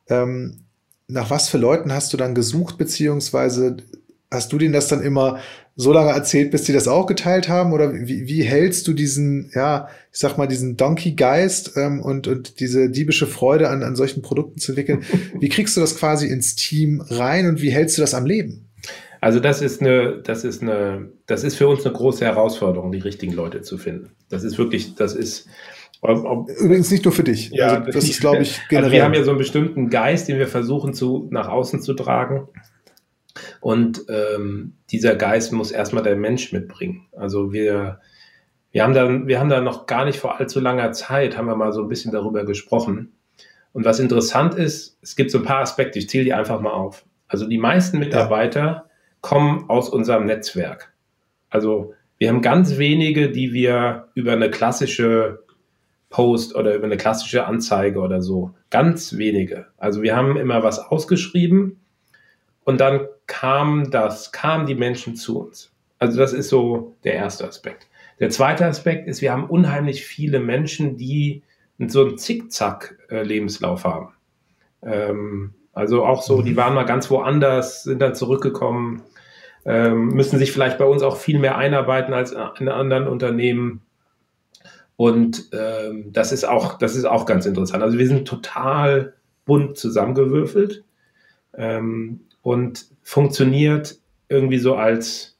Ähm, nach was für Leuten hast du dann gesucht, beziehungsweise hast du denen das dann immer so lange erzählt, bis die das auch geteilt haben? Oder wie, wie hältst du diesen, ja, ich sag mal, diesen Donkey-Geist ähm, und, und diese diebische Freude an, an solchen Produkten zu entwickeln? Wie kriegst du das quasi ins Team rein und wie hältst du das am Leben? Also das ist eine, das ist eine, das ist für uns eine große Herausforderung, die richtigen Leute zu finden. Das ist wirklich, das ist, ob, Übrigens nicht nur für dich. Ja, also das ist, glaube ich, generell. Also wir haben ja so einen bestimmten Geist, den wir versuchen zu, nach außen zu tragen. Und ähm, dieser Geist muss erstmal der Mensch mitbringen. Also wir, wir, haben da, wir haben da noch gar nicht vor allzu langer Zeit, haben wir mal so ein bisschen darüber gesprochen. Und was interessant ist, es gibt so ein paar Aspekte, ich zähle die einfach mal auf. Also die meisten Mitarbeiter ja. kommen aus unserem Netzwerk. Also wir haben ganz wenige, die wir über eine klassische Post oder über eine klassische Anzeige oder so. Ganz wenige. Also wir haben immer was ausgeschrieben und dann kam das, kamen die Menschen zu uns. Also das ist so der erste Aspekt. Der zweite Aspekt ist, wir haben unheimlich viele Menschen, die so einen Zickzack-Lebenslauf haben. Ähm, also auch so, die mhm. waren mal ganz woanders, sind dann zurückgekommen, ähm, müssen sich vielleicht bei uns auch viel mehr einarbeiten als in anderen Unternehmen. Und ähm, das ist auch, das ist auch ganz interessant. Also wir sind total bunt zusammengewürfelt ähm, und funktioniert irgendwie so als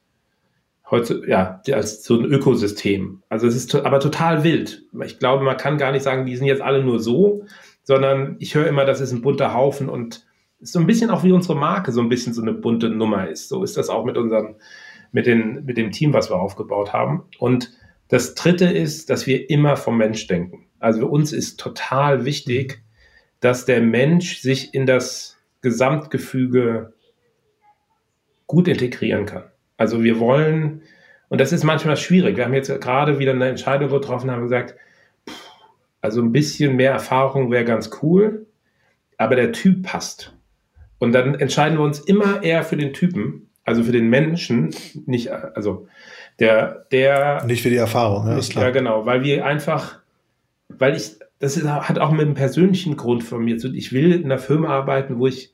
heute, ja, als so ein Ökosystem. Also es ist to aber total wild. Ich glaube, man kann gar nicht sagen, die sind jetzt alle nur so, sondern ich höre immer, das ist ein bunter Haufen und ist so ein bisschen auch wie unsere Marke so ein bisschen so eine bunte Nummer ist. So ist das auch mit unserem, mit, den, mit dem Team, was wir aufgebaut haben. Und das dritte ist, dass wir immer vom Mensch denken. Also für uns ist total wichtig, dass der Mensch sich in das Gesamtgefüge gut integrieren kann. Also wir wollen, und das ist manchmal schwierig. Wir haben jetzt gerade wieder eine Entscheidung getroffen, haben gesagt, also ein bisschen mehr Erfahrung wäre ganz cool, aber der Typ passt. Und dann entscheiden wir uns immer eher für den Typen, also für den Menschen, nicht, also der, der. Nicht für die Erfahrung, ja, ist klar. Ja, genau, weil wir einfach, weil ich, das ist, hat auch mit einem persönlichen Grund von mir zu, ich will in einer Firma arbeiten, wo ich,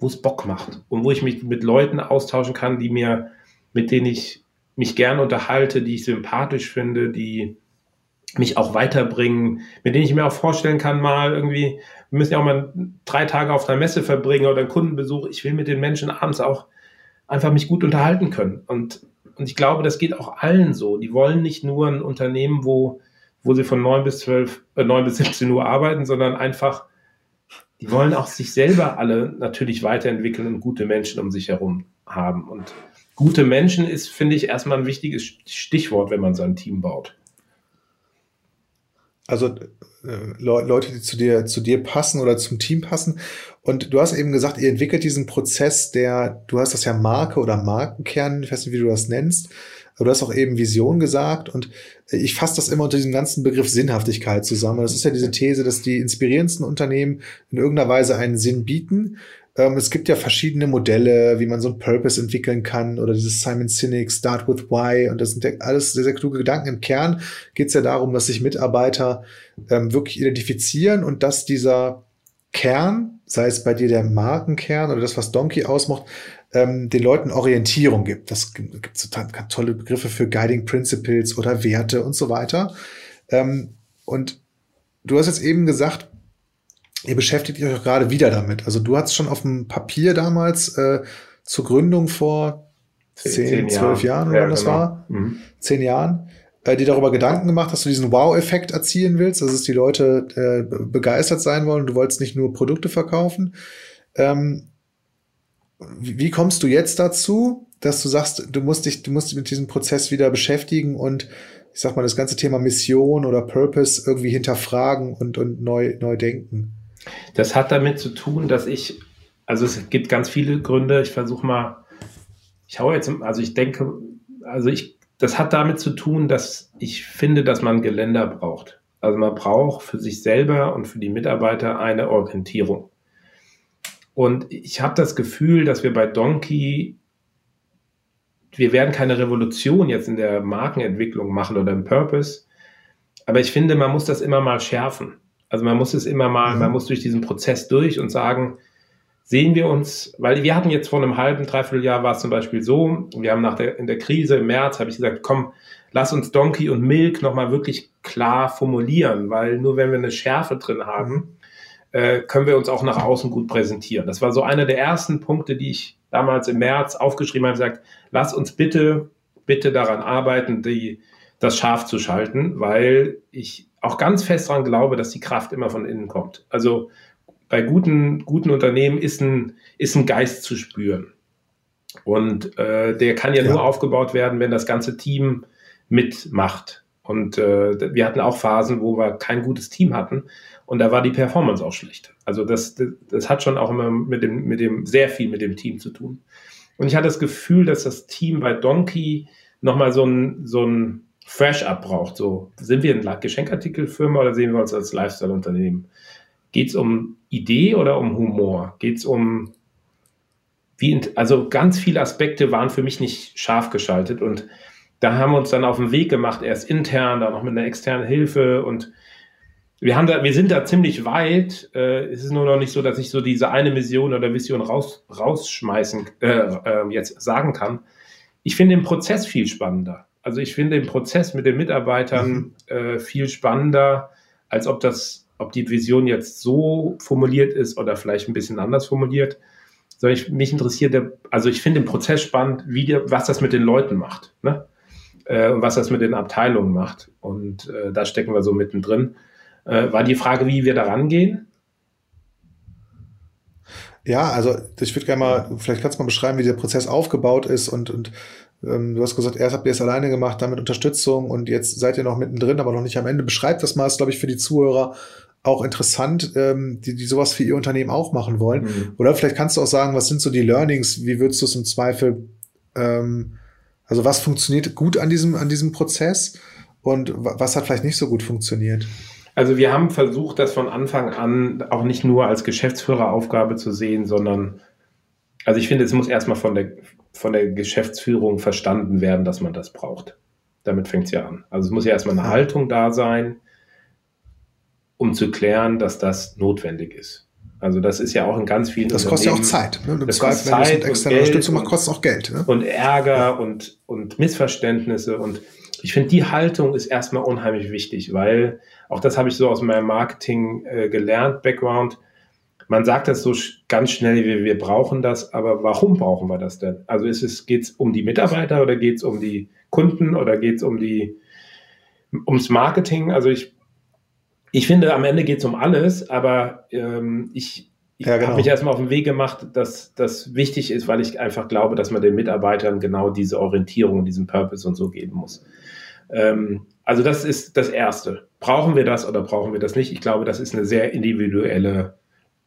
wo es Bock macht und wo ich mich mit Leuten austauschen kann, die mir, mit denen ich mich gerne unterhalte, die ich sympathisch finde, die, mich auch weiterbringen, mit denen ich mir auch vorstellen kann, mal irgendwie, wir müssen ja auch mal drei Tage auf einer Messe verbringen oder einen Kundenbesuch. Ich will mit den Menschen abends auch einfach mich gut unterhalten können. Und, und ich glaube, das geht auch allen so. Die wollen nicht nur ein Unternehmen, wo, wo sie von neun bis zwölf, äh, neun bis 17 Uhr arbeiten, sondern einfach, die wollen auch sich selber alle natürlich weiterentwickeln und gute Menschen um sich herum haben. Und gute Menschen ist, finde ich, erstmal ein wichtiges Stichwort, wenn man sein Team baut. Also äh, Leute, die zu dir, zu dir passen oder zum Team passen. Und du hast eben gesagt, ihr entwickelt diesen Prozess der, du hast das ja Marke oder Markenkern, ich weiß nicht, wie du das nennst, aber du hast auch eben Vision gesagt und ich fasse das immer unter diesem ganzen Begriff Sinnhaftigkeit zusammen. Das ist ja diese These, dass die inspirierendsten Unternehmen in irgendeiner Weise einen Sinn bieten ähm, es gibt ja verschiedene Modelle, wie man so einen Purpose entwickeln kann oder dieses Simon Sinek Start with Why und das sind ja alles sehr, sehr kluge Gedanken. Im Kern geht es ja darum, dass sich Mitarbeiter ähm, wirklich identifizieren und dass dieser Kern, sei es bei dir der Markenkern oder das, was Donkey ausmacht, ähm, den Leuten Orientierung gibt. Das gibt so tolle Begriffe für Guiding Principles oder Werte und so weiter. Ähm, und du hast jetzt eben gesagt, ihr beschäftigt euch auch gerade wieder damit. Also du hattest schon auf dem Papier damals äh, zur Gründung vor zehn, zwölf Jahren, oder ja, das genau. war, mhm. zehn Jahren, äh, dir darüber Gedanken gemacht, dass du diesen Wow-Effekt erzielen willst, dass es die Leute äh, begeistert sein wollen. Du wolltest nicht nur Produkte verkaufen. Ähm, wie, kommst du jetzt dazu, dass du sagst, du musst dich, du musst dich mit diesem Prozess wieder beschäftigen und ich sag mal, das ganze Thema Mission oder Purpose irgendwie hinterfragen und, und neu, neu denken? Das hat damit zu tun, dass ich, also es gibt ganz viele Gründe. Ich versuche mal, ich hau jetzt, also ich denke, also ich, das hat damit zu tun, dass ich finde, dass man Geländer braucht. Also man braucht für sich selber und für die Mitarbeiter eine Orientierung. Und ich habe das Gefühl, dass wir bei Donkey, wir werden keine Revolution jetzt in der Markenentwicklung machen oder im Purpose, aber ich finde, man muss das immer mal schärfen. Also man muss es immer mal, mhm. man muss durch diesen Prozess durch und sagen, sehen wir uns, weil wir hatten jetzt vor einem halben, dreiviertel Jahr war es zum Beispiel so, wir haben nach der, in der Krise im März, habe ich gesagt, komm, lass uns Donkey und Milk nochmal wirklich klar formulieren, weil nur wenn wir eine Schärfe drin haben, äh, können wir uns auch nach außen gut präsentieren. Das war so einer der ersten Punkte, die ich damals im März aufgeschrieben habe, gesagt, lass uns bitte, bitte daran arbeiten, die, das scharf zu schalten, weil ich auch ganz fest daran glaube, dass die Kraft immer von innen kommt. Also bei guten, guten Unternehmen ist ein, ist ein Geist zu spüren. Und äh, der kann ja, ja, nur aufgebaut werden, wenn das ganze Team mitmacht. Und äh, wir hatten auch Phasen, wo wir kein gutes Team hatten und da war die Performance auch schlecht. Also das, das, das hat schon auch immer mit dem, mit dem, sehr viel mit dem Team zu tun. Und ich hatte das Gefühl, dass das Team bei Donkey nochmal so ein, so ein Fresh-Up braucht. So, sind wir eine Geschenkartikelfirma oder sehen wir uns als Lifestyle-Unternehmen? Geht es um Idee oder um Humor? Geht es um wie, also ganz viele Aspekte waren für mich nicht scharf geschaltet und da haben wir uns dann auf den Weg gemacht, erst intern, dann noch mit einer externen Hilfe und wir haben da, wir sind da ziemlich weit. Äh, es ist nur noch nicht so, dass ich so diese eine Mission oder Vision raus, rausschmeißen, äh, äh, jetzt sagen kann. Ich finde den Prozess viel spannender. Also ich finde den Prozess mit den Mitarbeitern mhm. äh, viel spannender, als ob das, ob die Vision jetzt so formuliert ist oder vielleicht ein bisschen anders formuliert. Sondern ich, mich interessiert, der, also ich finde den Prozess spannend, wie der, was das mit den Leuten macht. Ne? Äh, und was das mit den Abteilungen macht. Und äh, da stecken wir so mittendrin. Äh, war die Frage, wie wir da rangehen? Ja, also ich würde gerne mal, vielleicht kannst du mal beschreiben, wie der Prozess aufgebaut ist und, und ähm, du hast gesagt, erst habt ihr es alleine gemacht, dann mit Unterstützung und jetzt seid ihr noch mittendrin, aber noch nicht am Ende. Beschreibt das mal, ist, glaube ich, für die Zuhörer auch interessant, ähm, die, die sowas für ihr Unternehmen auch machen wollen. Mhm. Oder vielleicht kannst du auch sagen, was sind so die Learnings, wie würdest du es im Zweifel ähm, also was funktioniert gut an diesem, an diesem Prozess und was hat vielleicht nicht so gut funktioniert? Also wir haben versucht, das von Anfang an auch nicht nur als Geschäftsführeraufgabe zu sehen, sondern also ich finde, es muss erstmal von der, von der Geschäftsführung verstanden werden, dass man das braucht. Damit fängt es ja an. Also es muss ja erstmal eine Haltung da sein, um zu klären, dass das notwendig ist. Also das ist ja auch in ganz vielen Das kostet ja auch Zeit. Ne? Das kostet Zeit wenn externe Unterstützung macht, kostet auch Geld. Ne? Und Ärger und, und Missverständnisse. Und ich finde, die Haltung ist erstmal unheimlich wichtig, weil auch das habe ich so aus meinem Marketing äh, gelernt, Background. Man sagt das so ganz schnell, wir, wir brauchen das, aber warum brauchen wir das denn? Also geht es um die Mitarbeiter oder geht es um die Kunden oder geht es um die ums Marketing? Also ich ich finde, am Ende geht es um alles, aber ähm, ich, ich ja, genau. habe mich erstmal auf den Weg gemacht, dass das wichtig ist, weil ich einfach glaube, dass man den Mitarbeitern genau diese Orientierung, diesen Purpose und so geben muss. Ähm, also das ist das Erste. Brauchen wir das oder brauchen wir das nicht? Ich glaube, das ist eine sehr individuelle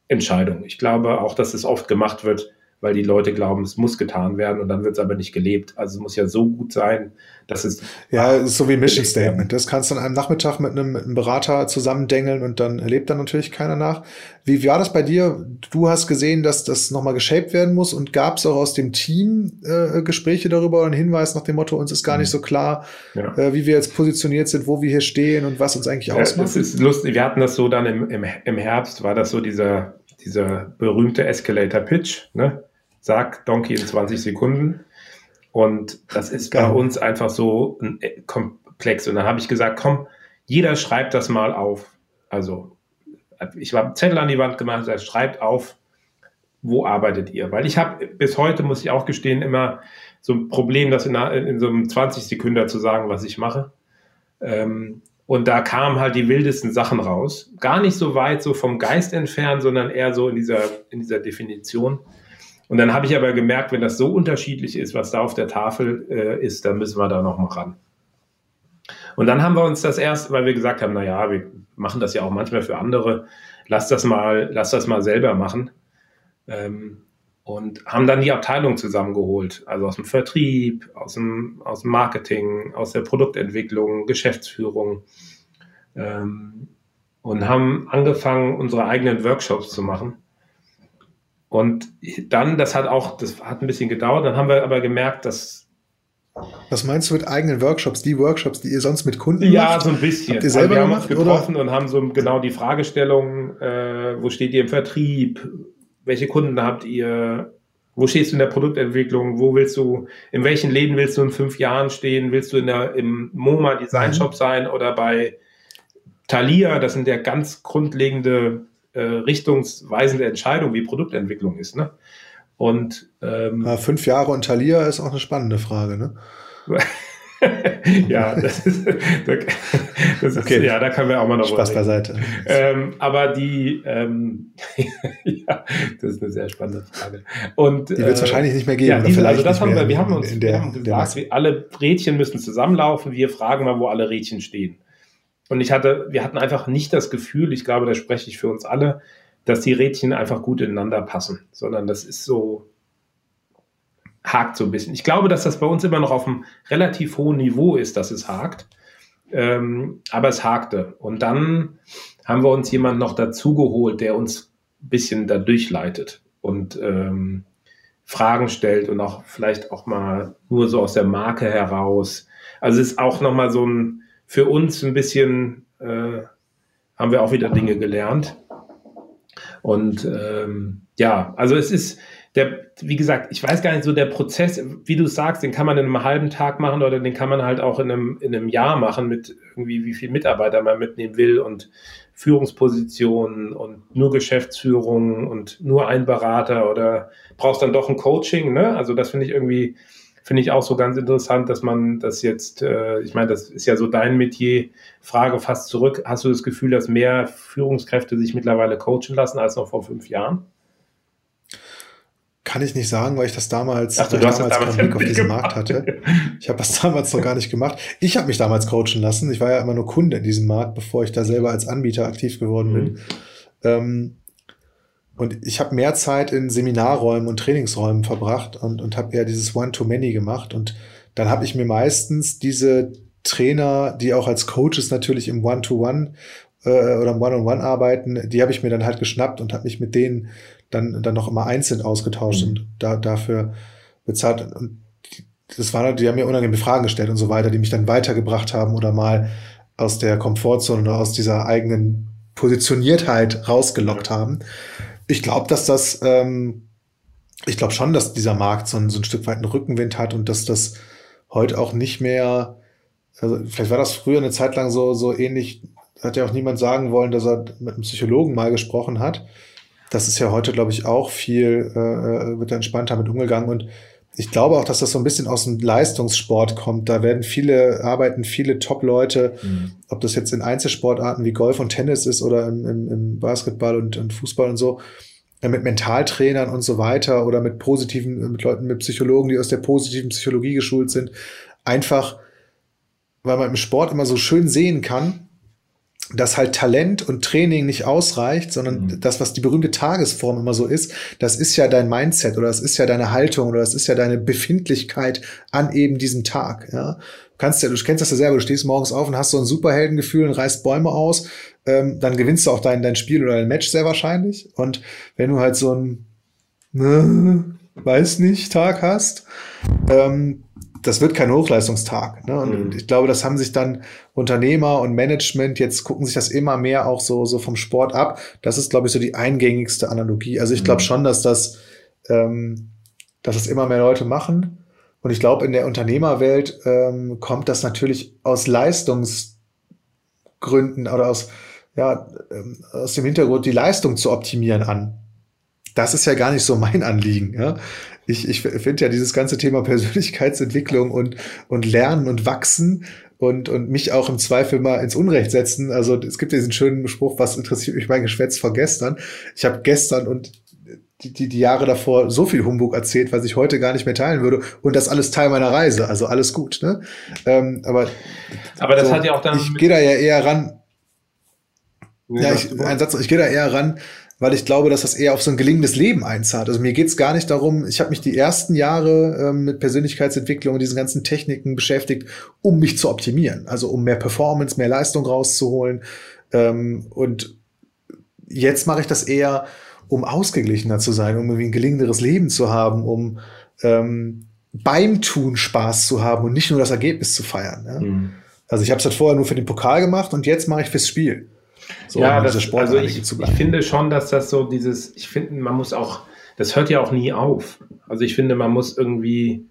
Entscheidung. Ich glaube auch, dass es oft gemacht wird, weil die Leute glauben, es muss getan werden und dann wird es aber nicht gelebt. Also es muss ja so gut sein, dass es. Ja, ist so wie Mission Statement. Das kannst du an einem Nachmittag mit einem, mit einem Berater zusammendengeln und dann erlebt dann natürlich keiner nach. Wie, war das bei dir? Du hast gesehen, dass das nochmal geshaped werden muss und gab es auch aus dem Team äh, Gespräche darüber und einen Hinweis nach dem Motto, uns ist gar nicht so klar, ja. äh, wie wir jetzt positioniert sind, wo wir hier stehen und was uns eigentlich ja, ausmacht? Das ist lustig. Wir hatten das so dann im, im, im Herbst, war das so dieser, dieser berühmte Escalator Pitch, ne? Sag Donkey in 20 Sekunden. Und das ist bei genau. uns einfach so äh, komplex. Und dann habe ich gesagt, komm, jeder schreibt das mal auf. Also ich habe Zettel an die Wand gemacht, gesagt, schreibt auf, wo arbeitet ihr? Weil ich habe bis heute, muss ich auch gestehen, immer so ein Problem, das in, in so einem 20 Sekunden zu sagen, was ich mache. Ähm, und da kamen halt die wildesten Sachen raus. Gar nicht so weit so vom Geist entfernt, sondern eher so in dieser, in dieser Definition. Und dann habe ich aber gemerkt, wenn das so unterschiedlich ist, was da auf der Tafel äh, ist, dann müssen wir da noch mal ran. Und dann haben wir uns das erst, weil wir gesagt haben, naja, wir machen das ja auch manchmal für andere, lass das mal, lass das mal selber machen. Ähm, und haben dann die Abteilung zusammengeholt, also aus dem Vertrieb, aus dem, aus dem Marketing, aus der Produktentwicklung, Geschäftsführung ähm, und haben angefangen, unsere eigenen Workshops zu machen und dann, das hat auch, das hat ein bisschen gedauert, dann haben wir aber gemerkt, dass. Was meinst du mit eigenen Workshops? Die Workshops, die ihr sonst mit Kunden ja, macht? Ja, so ein bisschen. Habt ihr selber also wir gemacht, haben uns getroffen oder? und haben so genau die Fragestellung, äh, wo steht ihr im Vertrieb? Welche Kunden habt ihr? Wo stehst du in der Produktentwicklung? Wo willst du, in welchen Läden willst du in fünf Jahren stehen? Willst du in der, im MoMA Design Shop mhm. sein oder bei Thalia? Das sind ja ganz grundlegende äh, richtungsweisende Entscheidung wie Produktentwicklung ist. Ne? Und ähm, ja, fünf Jahre und Thalia ist auch eine spannende Frage, ne? ja, das ist, das ist okay. ja, da können wir auch mal noch Spaß reden. beiseite. Ähm, aber die, ähm, ja, das ist eine sehr spannende Frage. Und die wird es äh, wahrscheinlich nicht mehr geben. Ja, diese, also das haben wir, wir haben uns, in der, wir haben gesagt, wir, alle Rädchen müssen zusammenlaufen. Wir fragen mal, wo alle Rädchen stehen. Und ich hatte, wir hatten einfach nicht das Gefühl, ich glaube, da spreche ich für uns alle, dass die Rädchen einfach gut ineinander passen, sondern das ist so, hakt so ein bisschen. Ich glaube, dass das bei uns immer noch auf einem relativ hohen Niveau ist, dass es hakt. Ähm, aber es hakte. Und dann haben wir uns jemand noch dazugeholt, der uns ein bisschen da durchleitet und ähm, Fragen stellt und auch vielleicht auch mal nur so aus der Marke heraus. Also es ist auch nochmal so ein, für uns ein bisschen, äh, haben wir auch wieder Dinge gelernt. Und ähm, ja, also es ist, der, wie gesagt, ich weiß gar nicht, so der Prozess, wie du sagst, den kann man in einem halben Tag machen oder den kann man halt auch in einem, in einem Jahr machen mit irgendwie, wie viel Mitarbeiter man mitnehmen will und Führungspositionen und nur Geschäftsführung und nur ein Berater oder brauchst dann doch ein Coaching, ne? Also das finde ich irgendwie, finde ich auch so ganz interessant, dass man das jetzt, äh, ich meine, das ist ja so dein Metier, Frage fast zurück, hast du das Gefühl, dass mehr Führungskräfte sich mittlerweile coachen lassen als noch vor fünf Jahren? Kann ich nicht sagen, weil ich das damals, Ach, du, du damals, damals keinen Blick auf diesen Markt hatte. Ich habe das damals noch gar nicht gemacht. Ich habe mich damals coachen lassen. Ich war ja immer nur Kunde in diesem Markt, bevor ich da selber als Anbieter aktiv geworden bin. Mhm. Ähm, und ich habe mehr Zeit in Seminarräumen und Trainingsräumen verbracht und, und habe eher dieses One-to-Many gemacht. Und dann habe ich mir meistens diese Trainer, die auch als Coaches natürlich im One-to-One -One, äh, oder im One-on-One -on -One arbeiten, die habe ich mir dann halt geschnappt und habe mich mit denen dann, dann noch immer einzeln ausgetauscht mhm. und da, dafür bezahlt. Und das waren, die haben mir unangenehme Fragen gestellt und so weiter, die mich dann weitergebracht haben oder mal aus der Komfortzone oder aus dieser eigenen Positioniertheit rausgelockt haben. Ich glaube, dass das, ähm, ich glaube schon, dass dieser Markt so ein, so ein Stück weit einen Rückenwind hat und dass das heute auch nicht mehr, also vielleicht war das früher eine Zeit lang so, so ähnlich, hat ja auch niemand sagen wollen, dass er mit einem Psychologen mal gesprochen hat. Das ist ja heute, glaube ich, auch viel, äh, äh, wird entspannter mit umgegangen und ich glaube auch, dass das so ein bisschen aus dem Leistungssport kommt. Da werden viele, arbeiten viele Top-Leute, mhm. ob das jetzt in Einzelsportarten wie Golf und Tennis ist oder im, im, im Basketball und, und, Fußball und so, äh, mit Mentaltrainern und so weiter oder mit positiven, mit Leuten, mit Psychologen, die aus der positiven Psychologie geschult sind. Einfach, weil man im Sport immer so schön sehen kann, dass halt Talent und Training nicht ausreicht, sondern mhm. das, was die berühmte Tagesform immer so ist, das ist ja dein Mindset oder das ist ja deine Haltung oder das ist ja deine Befindlichkeit an eben diesem Tag. Ja? Du kannst ja, du kennst das ja selber, du stehst morgens auf und hast so ein Superheldengefühl und reißt Bäume aus, ähm, dann gewinnst du auch dein, dein Spiel oder dein Match sehr wahrscheinlich. Und wenn du halt so ein ne, weiß nicht Tag hast, ähm, das wird kein Hochleistungstag. Ne? Und, mhm. ich glaube, das haben sich dann Unternehmer und Management, jetzt gucken sich das immer mehr auch so, so vom Sport ab. Das ist, glaube ich, so die eingängigste Analogie. Also ich glaube mhm. schon, dass das, ähm, dass das immer mehr Leute machen. Und ich glaube, in der Unternehmerwelt ähm, kommt das natürlich aus Leistungsgründen oder aus, ja, ähm, aus dem Hintergrund, die Leistung zu optimieren an. Das ist ja gar nicht so mein Anliegen. Ja? Ich, ich finde ja dieses ganze Thema Persönlichkeitsentwicklung und, und Lernen und Wachsen und, und mich auch im Zweifel mal ins Unrecht setzen. Also es gibt diesen schönen Spruch, was interessiert mich mein Geschwätz von gestern? Ich habe gestern und die, die, die Jahre davor so viel Humbug erzählt, was ich heute gar nicht mehr teilen würde. Und das alles Teil meiner Reise. Also alles gut. Ne? Ähm, aber aber das so, hat ja auch dann. Ich gehe da ja eher ran. Ja, ich, ein Satz, ich gehe da eher ran, weil ich glaube, dass das eher auf so ein gelingendes Leben einzahlt. Also mir geht's gar nicht darum, ich habe mich die ersten Jahre ähm, mit Persönlichkeitsentwicklung und diesen ganzen Techniken beschäftigt, um mich zu optimieren. Also um mehr Performance, mehr Leistung rauszuholen. Ähm, und jetzt mache ich das eher, um ausgeglichener zu sein, um irgendwie ein gelingenderes Leben zu haben, um ähm, beim Tun Spaß zu haben und nicht nur das Ergebnis zu feiern. Ja? Mhm. Also ich habe es halt vorher nur für den Pokal gemacht und jetzt mache ich fürs Spiel. So, ja, um das, also ich, ich finde schon, dass das so dieses, ich finde, man muss auch, das hört ja auch nie auf. Also ich finde, man muss irgendwie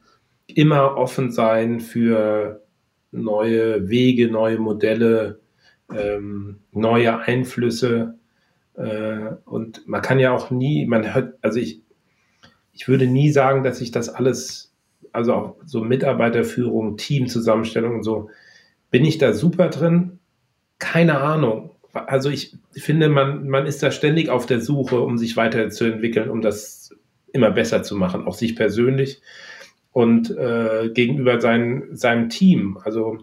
immer offen sein für neue Wege, neue Modelle, ähm, neue Einflüsse. Äh, und man kann ja auch nie, man hört, also ich, ich würde nie sagen, dass ich das alles, also auch so Mitarbeiterführung, Teamzusammenstellung und so, bin ich da super drin? Keine Ahnung also ich finde, man, man ist da ständig auf der Suche, um sich weiterzuentwickeln, um das immer besser zu machen, auch sich persönlich und äh, gegenüber sein, seinem Team. Also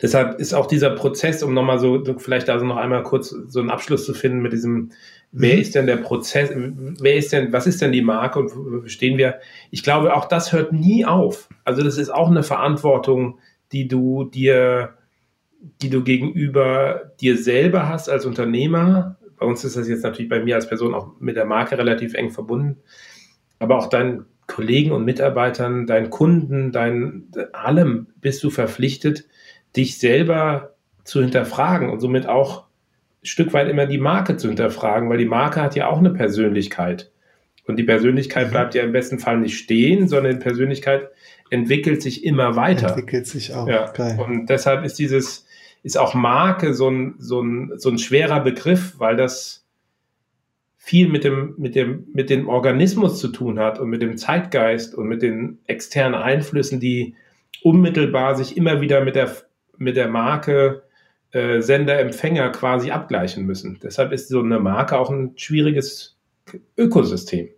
deshalb ist auch dieser Prozess, um nochmal so, vielleicht also noch einmal kurz so einen Abschluss zu finden mit diesem, wer mhm. ist denn der Prozess, wer ist denn, was ist denn die Marke und wo stehen wir? Ich glaube, auch das hört nie auf. Also das ist auch eine Verantwortung, die du dir, die du gegenüber dir selber hast als Unternehmer. Bei uns ist das jetzt natürlich bei mir als Person auch mit der Marke relativ eng verbunden, aber auch deinen Kollegen und Mitarbeitern, deinen Kunden, dein allem bist du verpflichtet, dich selber zu hinterfragen und somit auch ein Stück weit immer die Marke zu hinterfragen, weil die Marke hat ja auch eine Persönlichkeit. Und die Persönlichkeit mhm. bleibt ja im besten Fall nicht stehen, sondern die Persönlichkeit entwickelt sich immer weiter. Entwickelt sich auch. Ja. Geil. Und deshalb ist dieses, ist auch Marke so ein, so ein, so ein schwerer Begriff, weil das viel mit dem, mit dem, mit dem Organismus zu tun hat und mit dem Zeitgeist und mit den externen Einflüssen, die unmittelbar sich immer wieder mit der mit der Marke äh, Sender-Empfänger quasi abgleichen müssen. Deshalb ist so eine Marke auch ein schwieriges Ökosystem.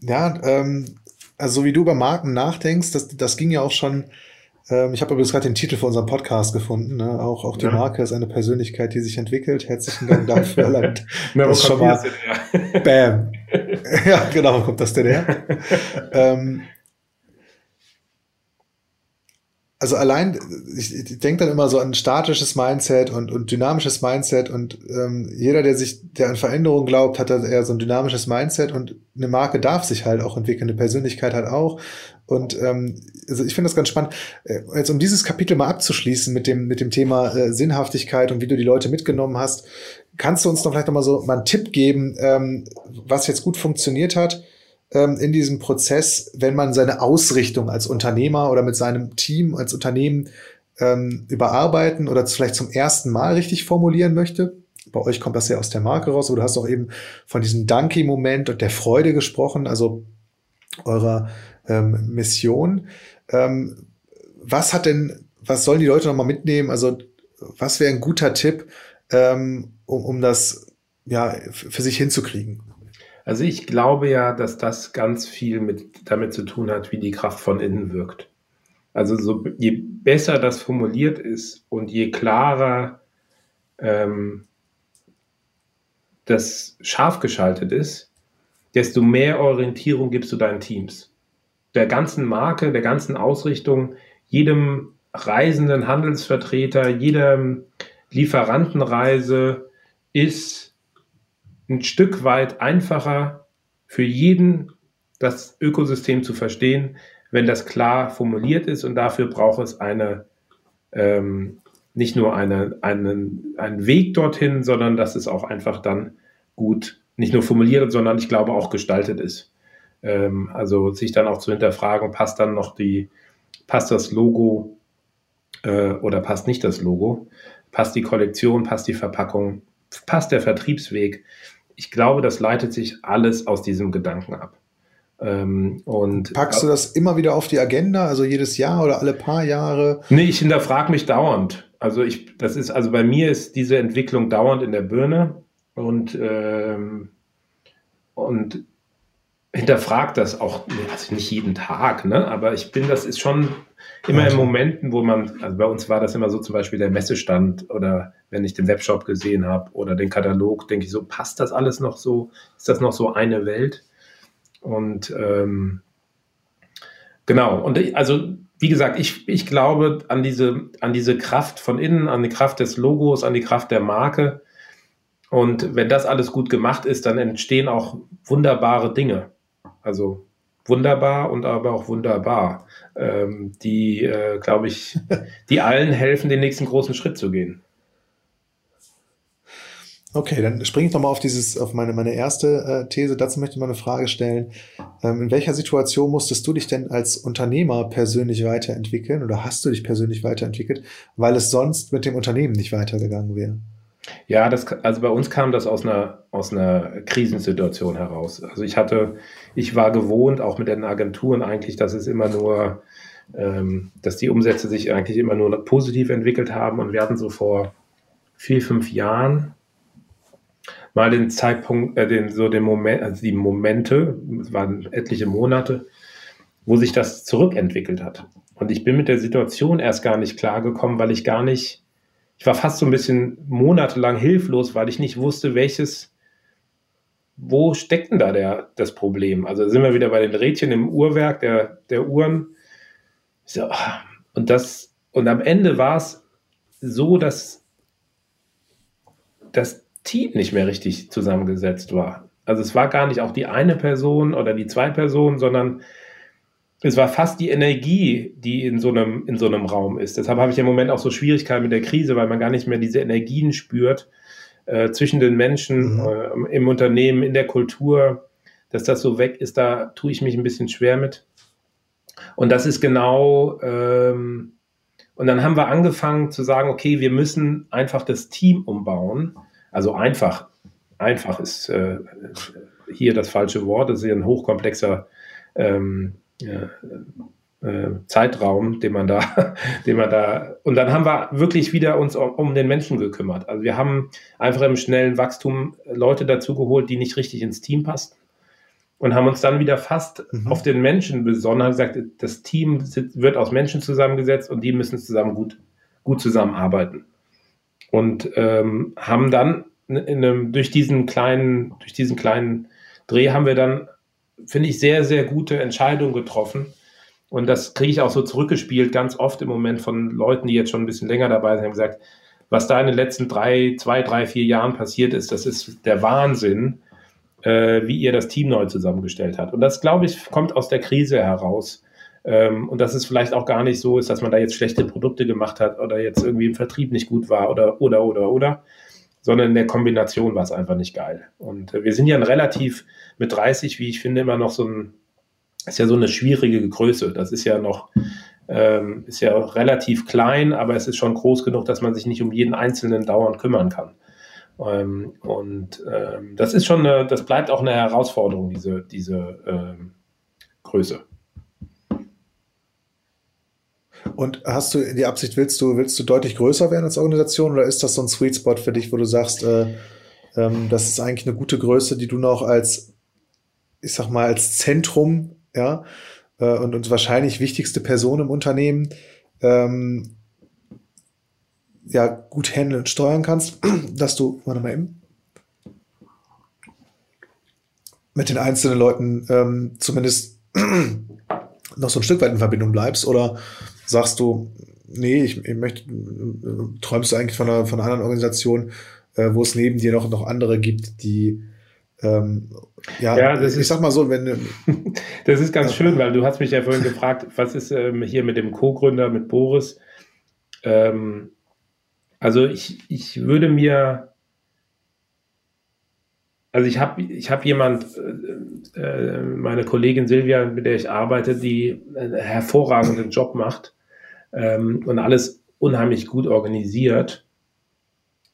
Ja, ähm, also wie du über Marken nachdenkst, das, das ging ja auch schon. Ähm, ich habe übrigens gerade den Titel für unseren Podcast gefunden. Ne? Auch, auch die ja. Marke ist eine Persönlichkeit, die sich entwickelt. Herzlichen Dank dafür, Erland. Na, das schon mal. Bam. ja, genau, wo kommt das denn her? ähm, also allein, ich, ich denke dann immer so an statisches Mindset und, und dynamisches Mindset und ähm, jeder, der sich, der an Veränderungen glaubt, hat dann eher so ein dynamisches Mindset und eine Marke darf sich halt auch entwickeln, eine Persönlichkeit halt auch. Und ähm, also ich finde das ganz spannend. Äh, jetzt um dieses Kapitel mal abzuschließen mit dem, mit dem Thema äh, Sinnhaftigkeit und wie du die Leute mitgenommen hast, kannst du uns noch vielleicht noch mal so mal einen Tipp geben, ähm, was jetzt gut funktioniert hat? ähm, in diesem Prozess, wenn man seine Ausrichtung als Unternehmer oder mit seinem Team als Unternehmen ähm, überarbeiten oder vielleicht zum ersten Mal richtig formulieren möchte. Bei euch kommt das ja aus der Marke raus, aber du hast auch eben von diesem Danke-Moment und der Freude gesprochen, also eurer ähm, Mission. Ähm, was hat denn, was sollen die Leute nochmal mitnehmen? Also, was wäre ein guter Tipp, ähm, um, um das ja, für sich hinzukriegen? Also ich glaube ja, dass das ganz viel mit, damit zu tun hat, wie die Kraft von innen wirkt. Also so, je besser das formuliert ist und je klarer ähm, das scharf geschaltet ist, desto mehr Orientierung gibst du deinen Teams. Der ganzen Marke, der ganzen Ausrichtung, jedem reisenden Handelsvertreter, jedem Lieferantenreise ist ein Stück weit einfacher für jeden das Ökosystem zu verstehen, wenn das klar formuliert ist und dafür braucht es eine ähm, nicht nur eine, einen, einen Weg dorthin, sondern dass es auch einfach dann gut nicht nur formuliert, sondern ich glaube auch gestaltet ist. Ähm, also sich dann auch zu hinterfragen, passt dann noch die, passt das Logo äh, oder passt nicht das Logo, passt die Kollektion, passt die Verpackung, passt der Vertriebsweg ich glaube, das leitet sich alles aus diesem Gedanken ab. Ähm, und Packst du das immer wieder auf die Agenda, also jedes Jahr oder alle paar Jahre? Nee, ich hinterfrage mich dauernd. Also ich, das ist, also bei mir ist diese Entwicklung dauernd in der Birne und, ähm, und hinterfragt das auch, also nicht jeden Tag, ne? aber ich bin, das ist schon immer in Momenten, wo man, also bei uns war das immer so zum Beispiel der Messestand oder wenn ich den Webshop gesehen habe oder den Katalog, denke ich so, passt das alles noch so? Ist das noch so eine Welt? Und ähm, genau, und ich, also wie gesagt, ich, ich glaube an diese, an diese Kraft von innen, an die Kraft des Logos, an die Kraft der Marke. Und wenn das alles gut gemacht ist, dann entstehen auch wunderbare Dinge. Also wunderbar und aber auch wunderbar, ähm, die, äh, glaube ich, die allen helfen, den nächsten großen Schritt zu gehen. Okay, dann springe ich nochmal auf dieses, auf meine, meine erste äh, These. Dazu möchte ich mal eine Frage stellen. Ähm, in welcher Situation musstest du dich denn als Unternehmer persönlich weiterentwickeln oder hast du dich persönlich weiterentwickelt, weil es sonst mit dem Unternehmen nicht weitergegangen wäre? Ja, das, also bei uns kam das aus einer, aus einer Krisensituation heraus. Also ich hatte, ich war gewohnt, auch mit den Agenturen eigentlich, dass es immer nur, ähm, dass die Umsätze sich eigentlich immer nur positiv entwickelt haben. Und wir hatten so vor vier, fünf Jahren mal den Zeitpunkt, äh, den, so den Moment, also die Momente, es waren etliche Monate, wo sich das zurückentwickelt hat. Und ich bin mit der Situation erst gar nicht klargekommen, weil ich gar nicht, ich war fast so ein bisschen monatelang hilflos, weil ich nicht wusste, welches, wo steckt denn da der, das Problem? Also sind wir wieder bei den Rädchen im Uhrwerk der, der Uhren. So, und das, und am Ende war es so, dass das Team nicht mehr richtig zusammengesetzt war. Also es war gar nicht auch die eine Person oder die zwei Personen, sondern es war fast die Energie, die in so einem, in so einem Raum ist. Deshalb habe ich im Moment auch so Schwierigkeiten mit der Krise, weil man gar nicht mehr diese Energien spürt äh, zwischen den Menschen, mhm. äh, im Unternehmen, in der Kultur. Dass das so weg ist, da tue ich mich ein bisschen schwer mit. Und das ist genau, ähm, und dann haben wir angefangen zu sagen, okay, wir müssen einfach das Team umbauen. Also einfach, einfach ist äh, hier das falsche Wort, das ist ja ein hochkomplexer ähm, äh, äh, Zeitraum, den man da, den man da, und dann haben wir wirklich wieder uns um, um, den Menschen gekümmert. Also wir haben einfach im schnellen Wachstum Leute dazu geholt, die nicht richtig ins Team passten und haben uns dann wieder fast mhm. auf den Menschen besonnen, haben gesagt, das Team wird aus Menschen zusammengesetzt und die müssen zusammen gut, gut zusammenarbeiten. Und ähm, haben dann einem, durch diesen kleinen, durch diesen kleinen Dreh haben wir dann, finde ich, sehr, sehr gute Entscheidungen getroffen. Und das kriege ich auch so zurückgespielt, ganz oft im Moment von Leuten, die jetzt schon ein bisschen länger dabei sind, haben gesagt, was da in den letzten drei, zwei, drei, vier Jahren passiert ist, das ist der Wahnsinn äh, wie ihr das Team neu zusammengestellt habt. Und das, glaube ich, kommt aus der Krise heraus. Ähm, und dass es vielleicht auch gar nicht so ist, dass man da jetzt schlechte Produkte gemacht hat oder jetzt irgendwie im Vertrieb nicht gut war oder, oder, oder, oder, sondern in der Kombination war es einfach nicht geil. Und äh, wir sind ja ein relativ mit 30, wie ich finde, immer noch so ein, ist ja so eine schwierige Größe. Das ist ja noch, ähm, ist ja relativ klein, aber es ist schon groß genug, dass man sich nicht um jeden Einzelnen dauernd kümmern kann. Ähm, und ähm, das ist schon eine, das bleibt auch eine Herausforderung, diese, diese ähm, Größe. Und hast du die Absicht, willst du, willst du deutlich größer werden als Organisation oder ist das so ein Sweet Spot für dich, wo du sagst, äh, ähm, das ist eigentlich eine gute Größe, die du noch als, ich sag mal, als Zentrum, ja, äh, und, und wahrscheinlich wichtigste Person im Unternehmen ähm, ja gut handeln und steuern kannst, dass du, warte mal eben, mit den einzelnen Leuten ähm, zumindest noch so ein Stück weit in Verbindung bleibst oder sagst du, nee, ich, ich möchte, träumst du eigentlich von einer, von einer anderen Organisation, äh, wo es neben dir noch, noch andere gibt, die ähm, ja, ja ich ist, sag mal so, wenn das ist ganz ja. schön, weil du hast mich ja vorhin gefragt, was ist ähm, hier mit dem Co-Gründer, mit Boris? Ähm, also ich, ich würde mir, also ich habe ich hab jemand, äh, äh, meine Kollegin Silvia, mit der ich arbeite, die einen hervorragenden Job macht ähm, und alles unheimlich gut organisiert.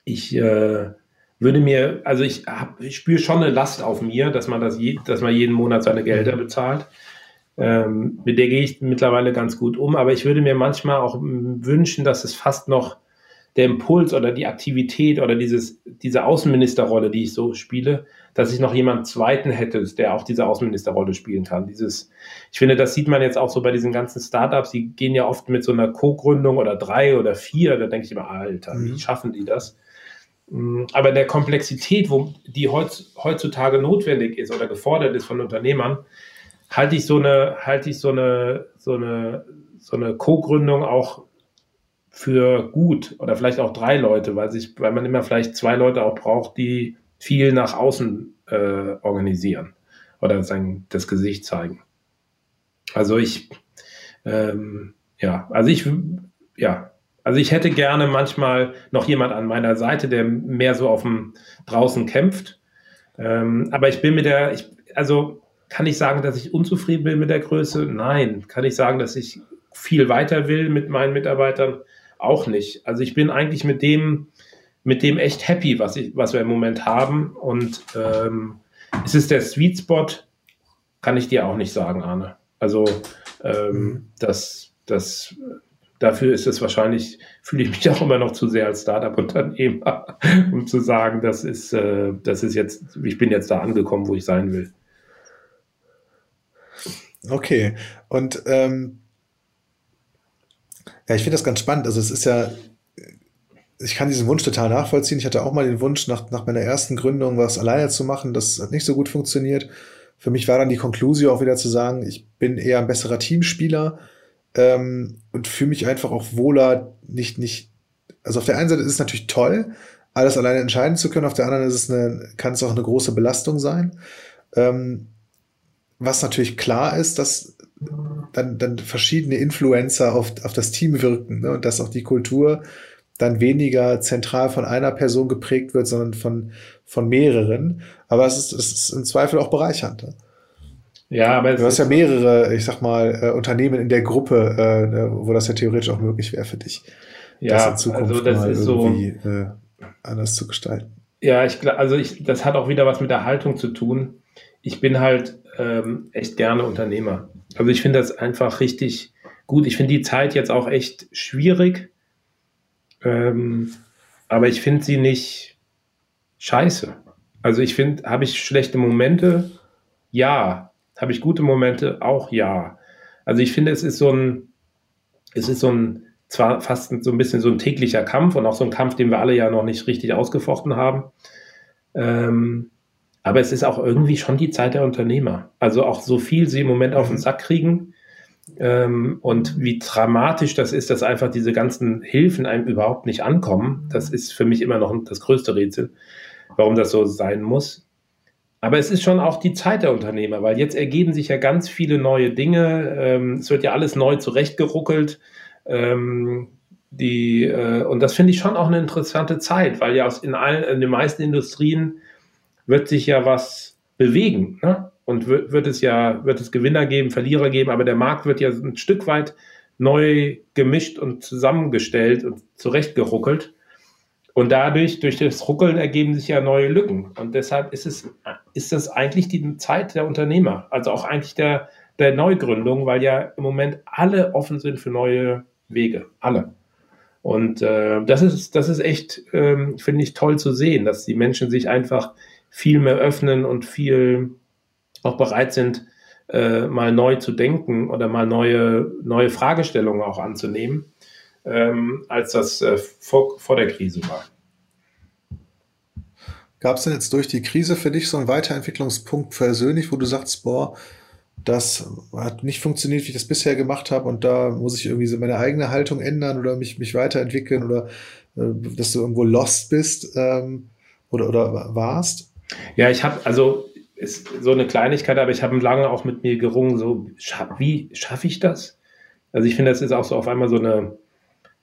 Ich äh, würde mir, also ich, hab, ich spüre schon eine Last auf mir, dass man das, je, dass man jeden Monat seine Gelder mhm. bezahlt. Ähm, mit der gehe ich mittlerweile ganz gut um, aber ich würde mir manchmal auch wünschen, dass es fast noch der Impuls oder die Aktivität oder dieses, diese Außenministerrolle, die ich so spiele, dass ich noch jemand Zweiten hätte, der auch diese Außenministerrolle spielen kann. Dieses, ich finde, das sieht man jetzt auch so bei diesen ganzen Startups, die gehen ja oft mit so einer Co-Gründung oder drei oder vier, da denke ich immer, Alter, wie mhm. schaffen die das? Mm, aber in der Komplexität, wo die heutzutage notwendig ist oder gefordert ist von Unternehmern, halte ich so eine, halte ich so eine, so eine, so eine Co-Gründung auch für gut oder vielleicht auch drei Leute, weil, sich, weil man immer vielleicht zwei Leute auch braucht, die viel nach außen äh, organisieren oder sein, das Gesicht zeigen. Also ich, ähm, ja, also ich, ja, also ich hätte gerne manchmal noch jemand an meiner Seite, der mehr so auf dem draußen kämpft. Ähm, aber ich bin mit der, ich, also kann ich sagen, dass ich unzufrieden bin mit der Größe? Nein. Kann ich sagen, dass ich viel weiter will mit meinen Mitarbeitern? Auch nicht. Also ich bin eigentlich mit dem, mit dem echt happy, was, ich, was wir im Moment haben. Und ähm, ist es der Sweet Spot? Kann ich dir auch nicht sagen, Arne. Also ähm, mhm. das, das, dafür ist es wahrscheinlich, fühle ich mich auch immer noch zu sehr als Startup-Unternehmer, um zu sagen, das ist, äh, das ist jetzt, ich bin jetzt da angekommen, wo ich sein will. Okay. Und ähm, Ja, ich finde das ganz spannend. Also es ist ja, ich kann diesen Wunsch total nachvollziehen. Ich hatte auch mal den Wunsch, nach, nach meiner ersten Gründung was alleine zu machen. Das hat nicht so gut funktioniert. Für mich war dann die Konklusion auch wieder zu sagen, ich bin eher ein besserer Teamspieler ähm, und fühle mich einfach auch wohler, nicht, nicht, also auf der einen Seite ist es natürlich toll, alles alleine entscheiden zu können, auf der anderen ist es eine, kann es auch eine große Belastung sein. Ähm, was natürlich klar ist, dass dann, dann verschiedene Influencer auf, auf das Team wirken ne? und dass auch die Kultur dann weniger zentral von einer Person geprägt wird, sondern von, von mehreren. Aber es ist, es ist im Zweifel auch bereichernd. Ne? Ja, aber du hast ja mehrere, ich sag mal, äh, Unternehmen in der Gruppe, äh, ne, wo das ja theoretisch auch möglich wäre für dich. Ja, das in Zukunft also das mal ist irgendwie so, äh, anders zu gestalten. Ja, ich also ich, das hat auch wieder was mit der Haltung zu tun. Ich bin halt ähm, echt gerne Unternehmer. Also ich finde das einfach richtig gut. Ich finde die Zeit jetzt auch echt schwierig, ähm, aber ich finde sie nicht scheiße. Also ich finde, habe ich schlechte Momente? Ja. Habe ich gute Momente? Auch ja. Also ich finde, es ist so ein, es ist so ein, zwar fast so ein bisschen so ein täglicher Kampf und auch so ein Kampf, den wir alle ja noch nicht richtig ausgefochten haben. Ähm, aber es ist auch irgendwie schon die Zeit der Unternehmer. Also auch so viel sie im Moment auf den mhm. Sack kriegen ähm, und wie dramatisch das ist, dass einfach diese ganzen Hilfen einem überhaupt nicht ankommen. Das ist für mich immer noch das größte Rätsel, warum das so sein muss. Aber es ist schon auch die Zeit der Unternehmer, weil jetzt ergeben sich ja ganz viele neue Dinge. Ähm, es wird ja alles neu zurechtgeruckelt. Ähm, die, äh, und das finde ich schon auch eine interessante Zeit, weil ja aus in, allen, in den meisten Industrien wird sich ja was bewegen. Ne? Und wird, es ja, wird es Gewinner geben, Verlierer geben, aber der Markt wird ja ein Stück weit neu gemischt und zusammengestellt und zurechtgeruckelt. Und dadurch, durch das Ruckeln ergeben sich ja neue Lücken. Und deshalb ist es, ist das eigentlich die Zeit der Unternehmer, also auch eigentlich der, der Neugründung, weil ja im Moment alle offen sind für neue Wege. Alle. Und äh, das ist, das ist echt, ähm, finde ich, toll zu sehen, dass die Menschen sich einfach viel mehr öffnen und viel auch bereit sind, äh, mal neu zu denken oder mal neue, neue Fragestellungen auch anzunehmen, ähm, als das äh, vor, vor der Krise war. Gab es denn jetzt durch die Krise für dich so einen Weiterentwicklungspunkt persönlich, wo du sagst, boah, das hat nicht funktioniert, wie ich das bisher gemacht habe und da muss ich irgendwie so meine eigene Haltung ändern oder mich, mich weiterentwickeln oder äh, dass du irgendwo lost bist ähm, oder, oder warst? Ja, ich habe, also ist so eine Kleinigkeit, aber ich habe lange auch mit mir gerungen, so, wie schaffe ich das? Also ich finde, das ist auch so auf einmal so eine,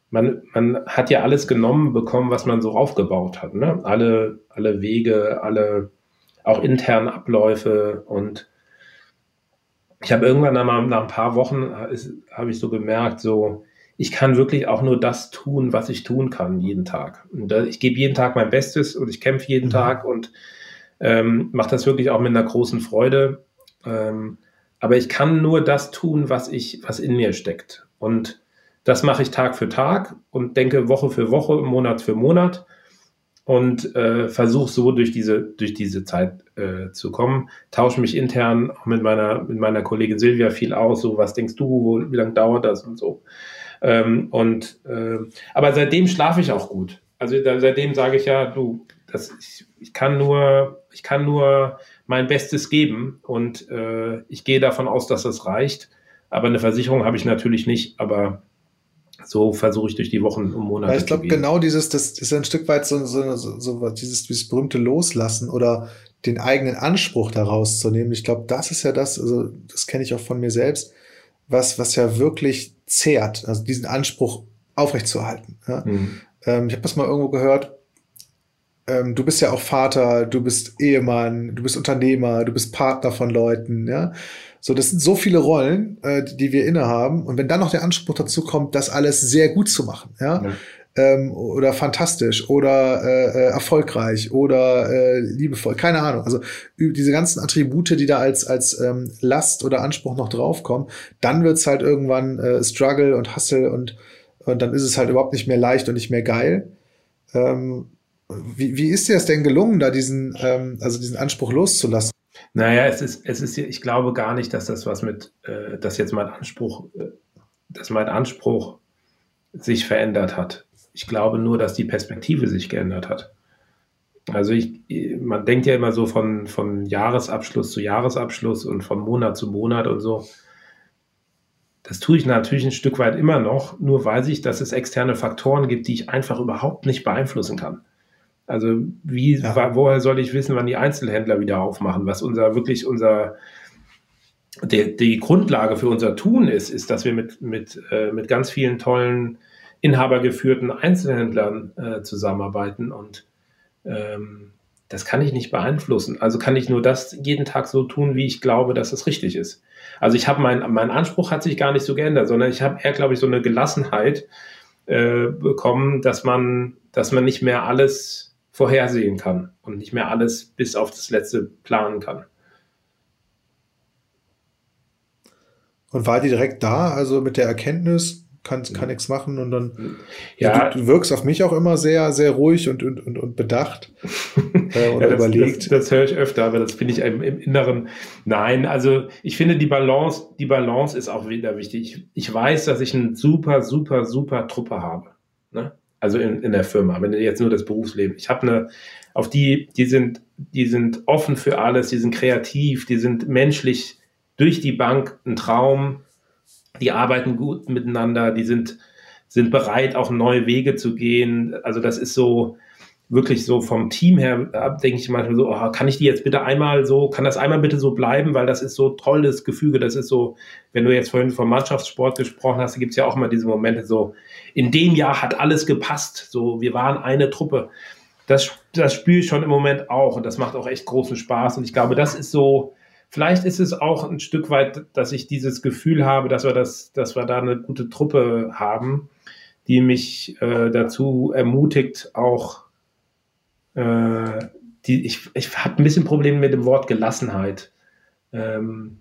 man, man hat ja alles genommen bekommen, was man so aufgebaut hat. Ne? Alle, alle Wege, alle auch internen Abläufe und ich habe irgendwann nach, nach ein paar Wochen habe ich so gemerkt, so ich kann wirklich auch nur das tun, was ich tun kann jeden Tag. Und ich gebe jeden Tag mein Bestes und ich kämpfe jeden mhm. Tag und ähm, mache das wirklich auch mit einer großen Freude. Ähm, aber ich kann nur das tun, was ich, was in mir steckt. Und das mache ich Tag für Tag und denke Woche für Woche, Monat für Monat und äh, versuche so durch diese, durch diese Zeit äh, zu kommen. Tausche mich intern auch mit meiner, mit meiner Kollegin Silvia viel aus, so was denkst du, wo, wie lange dauert das und so. Ähm, und äh, aber seitdem schlafe ich auch gut. Also da, seitdem sage ich ja, du, das, ich, ich, kann nur, ich kann nur mein Bestes geben und äh, ich gehe davon aus, dass das reicht. Aber eine Versicherung habe ich natürlich nicht, aber so versuche ich durch die Wochen und Monate. Ja, ich glaube, genau dieses, das ist ein Stück weit so, so, so, so dieses, dieses berühmte Loslassen oder den eigenen Anspruch daraus zu nehmen. Ich glaube, das ist ja das, also das kenne ich auch von mir selbst, was, was ja wirklich zehrt, also diesen Anspruch aufrechtzuerhalten. Ja? Mhm. Ähm, ich habe das mal irgendwo gehört, ähm, du bist ja auch Vater, du bist Ehemann, du bist Unternehmer, du bist Partner von Leuten, ja. So, das sind so viele Rollen, äh, die, wir innehaben. Und wenn dann noch der Anspruch dazu kommt, das alles sehr gut zu machen, ja, ja. Ähm, oder fantastisch oder äh, äh, erfolgreich oder äh, liebevoll, keine Ahnung. Also diese ganzen Attribute, die da als als ähm, Last oder Anspruch noch draufkommen, dann wird's halt irgendwann äh, Struggle und Hustle und und dann ist es halt überhaupt nicht mehr leicht und nicht mehr geil. Ähm, wie, wie ist dir es denn gelungen, da diesen, ähm, also diesen Anspruch loszulassen? Naja, es ist, es ist, ich glaube gar nicht, dass das was mit, äh, dass jetzt mein Anspruch, äh, dass mein Anspruch sich verändert hat. Ich glaube nur, dass die Perspektive sich geändert hat. Also ich, man denkt ja immer so von, von Jahresabschluss zu Jahresabschluss und von Monat zu Monat und so. Das tue ich natürlich ein Stück weit immer noch, nur weiß ich, dass es externe Faktoren gibt, die ich einfach überhaupt nicht beeinflussen kann. Also wie, ja. woher soll ich wissen, wann die Einzelhändler wieder aufmachen? Was unser wirklich unser die, die Grundlage für unser Tun ist, ist, dass wir mit, mit, äh, mit ganz vielen tollen inhabergeführten Einzelhändlern äh, zusammenarbeiten und ähm, das kann ich nicht beeinflussen. Also kann ich nur das jeden Tag so tun, wie ich glaube, dass es richtig ist. Also ich habe mein, mein Anspruch hat sich gar nicht so geändert, sondern ich habe eher, glaube ich, so eine Gelassenheit äh, bekommen, dass man, dass man nicht mehr alles vorhersehen kann und nicht mehr alles bis auf das letzte planen kann. Und war die direkt da, also mit der Erkenntnis, kann, kann nichts machen und dann ja. Du, du, wirkst auf mich auch immer sehr, sehr ruhig und, und, und, und bedacht äh, und ja, das, überlegt. Das, das, höre ich öfter, aber das finde ich im, im, Inneren. Nein, also ich finde die Balance, die Balance ist auch wieder wichtig. Ich, ich weiß, dass ich eine super, super, super Truppe habe. Ne? Also in, in der Firma, wenn jetzt nur das Berufsleben. Ich habe eine, auf die, die sind, die sind offen für alles, die sind kreativ, die sind menschlich durch die Bank ein Traum. Die arbeiten gut miteinander, die sind, sind bereit, auch neue Wege zu gehen. Also das ist so wirklich so vom Team her, denke ich manchmal so, oh, kann ich die jetzt bitte einmal so, kann das einmal bitte so bleiben, weil das ist so tolles Gefüge. Das ist so, wenn du jetzt vorhin vom Mannschaftssport gesprochen hast, gibt es ja auch immer diese Momente so, in dem Jahr hat alles gepasst. So, wir waren eine Truppe. Das, das spüre ich schon im Moment auch und das macht auch echt großen Spaß. Und ich glaube, das ist so, Vielleicht ist es auch ein Stück weit, dass ich dieses Gefühl habe, dass wir, das, dass wir da eine gute Truppe haben, die mich äh, dazu ermutigt, auch äh, die, ich, ich habe ein bisschen Probleme mit dem Wort Gelassenheit. Ähm,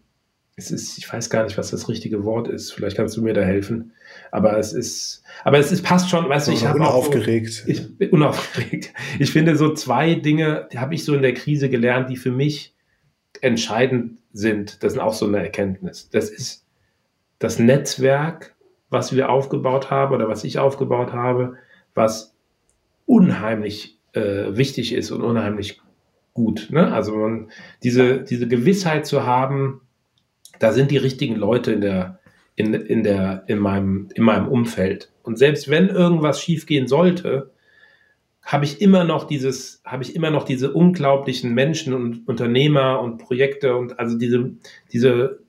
es ist, ich weiß gar nicht, was das richtige Wort ist. Vielleicht kannst du mir da helfen. Aber es ist, aber es ist, passt schon, weißt du, ich habe unaufgeregt. So, ich bin unaufgeregt. Ich finde so zwei Dinge, die habe ich so in der Krise gelernt, die für mich entscheidend sind, das ist auch so eine Erkenntnis. Das ist das Netzwerk, was wir aufgebaut haben oder was ich aufgebaut habe, was unheimlich äh, wichtig ist und unheimlich gut. Ne? Also man, diese, diese Gewissheit zu haben, da sind die richtigen Leute in der, in, in der, in meinem, in meinem Umfeld. Und selbst wenn irgendwas schiefgehen sollte, habe ich immer noch dieses, habe ich immer noch diese unglaublichen Menschen und Unternehmer und Projekte und also diese, diese,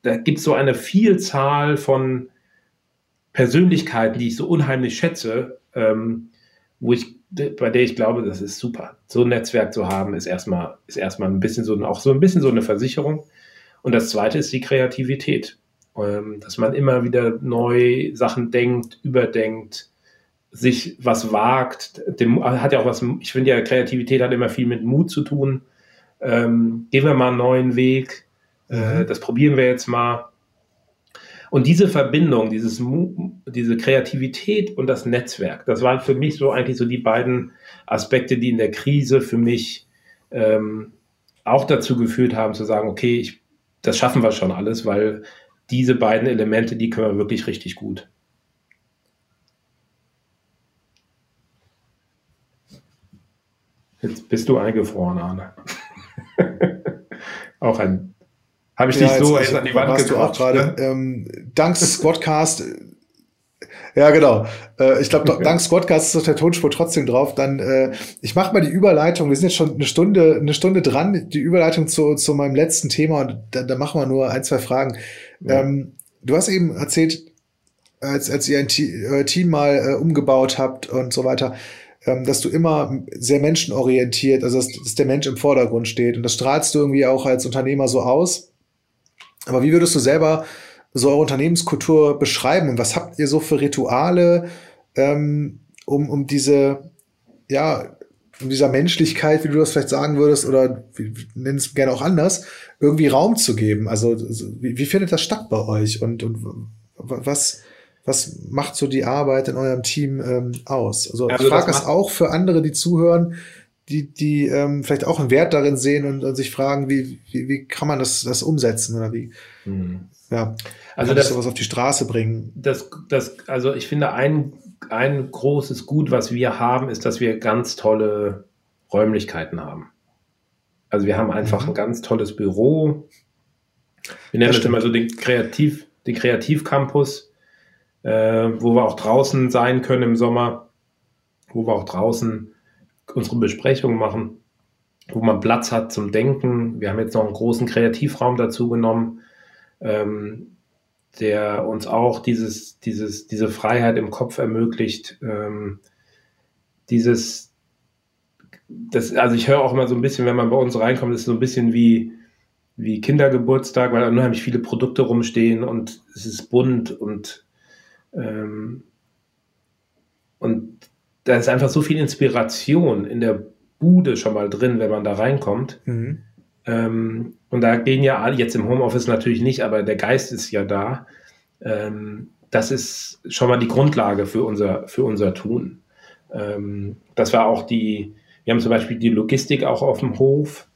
da gibt es so eine Vielzahl von Persönlichkeiten, die ich so unheimlich schätze, ähm, wo ich, bei der ich glaube, das ist super. So ein Netzwerk zu haben, ist erstmal, ist erstmal ein bisschen so, auch so ein bisschen so eine Versicherung. Und das zweite ist die Kreativität. Ähm, dass man immer wieder neu Sachen denkt, überdenkt, sich was wagt, dem, hat ja auch was, ich finde ja, Kreativität hat immer viel mit Mut zu tun. Ähm, gehen wir mal einen neuen Weg, äh, mhm. das probieren wir jetzt mal. Und diese Verbindung, dieses, diese Kreativität und das Netzwerk, das waren für mich so eigentlich so die beiden Aspekte, die in der Krise für mich ähm, auch dazu geführt haben, zu sagen, okay, ich, das schaffen wir schon alles, weil diese beiden Elemente, die können wir wirklich richtig gut. Jetzt bist du eingefroren, Arne. auch ein. Habe ich ja, dich so jetzt, an die Wand gebracht? Du auch gerade. Ne? Ähm, dank Squadcast. ja, genau. Äh, ich glaube, dank Squadcast ist doch der Tonspur trotzdem drauf. Dann, äh, ich mache mal die Überleitung. Wir sind jetzt schon eine Stunde, eine Stunde dran. Die Überleitung zu, zu meinem letzten Thema. Und da, da machen wir nur ein, zwei Fragen. Ja. Ähm, du hast eben erzählt, als, als ihr ein Team mal äh, umgebaut habt und so weiter ähm, dass du immer sehr menschenorientiert, also dass, dass der Mensch im Vordergrund steht. Und das strahlst du irgendwie auch als Unternehmer so aus. Aber wie würdest du selber so eure Unternehmenskultur beschreiben? Und was habt ihr so für Rituale, ähm, um, um diese, ja, um dieser Menschlichkeit, wie du das vielleicht sagen würdest, oder nenn es gerne auch anders, irgendwie Raum zu geben? Also wie, wie findet das statt bei euch? Und, und was, was macht so die Arbeit in eurem Team ähm, aus? Also, also ich frage es auch für andere, die zuhören, die, die ähm, vielleicht auch einen Wert darin sehen und, und sich fragen, wie, wie, wie kann man das, das umsetzen oder wie, mhm. ja, also das, sowas auf die Straße bringen. Das, das, also ich finde, ein, ein großes Gut, was wir haben, ist, dass wir ganz tolle Räumlichkeiten haben. Also wir haben einfach mhm. ein ganz tolles Büro. Wir nennen das, das immer so den Kreativ, den Kreativcampus, äh, wo wir auch draußen sein können im Sommer, wo wir auch draußen unsere Besprechungen machen, wo man Platz hat zum Denken. Wir haben jetzt noch einen großen Kreativraum dazu genommen, ähm, der uns auch dieses, dieses, diese Freiheit im Kopf ermöglicht, ähm, dieses, das, also ich höre auch immer so ein bisschen, wenn man bei uns reinkommt, ist so ein bisschen wie, wie Kindergeburtstag, weil da unheimlich viele Produkte rumstehen und es ist bunt und, ähm, und da ist einfach so viel Inspiration in der Bude schon mal drin, wenn man da reinkommt. Mhm. Ähm, und da gehen ja alle, jetzt im Homeoffice natürlich nicht, aber der Geist ist ja da. Ähm, das ist schon mal die Grundlage für unser, für unser Tun. Ähm, das war auch die, wir haben zum Beispiel die Logistik auch auf dem Hof.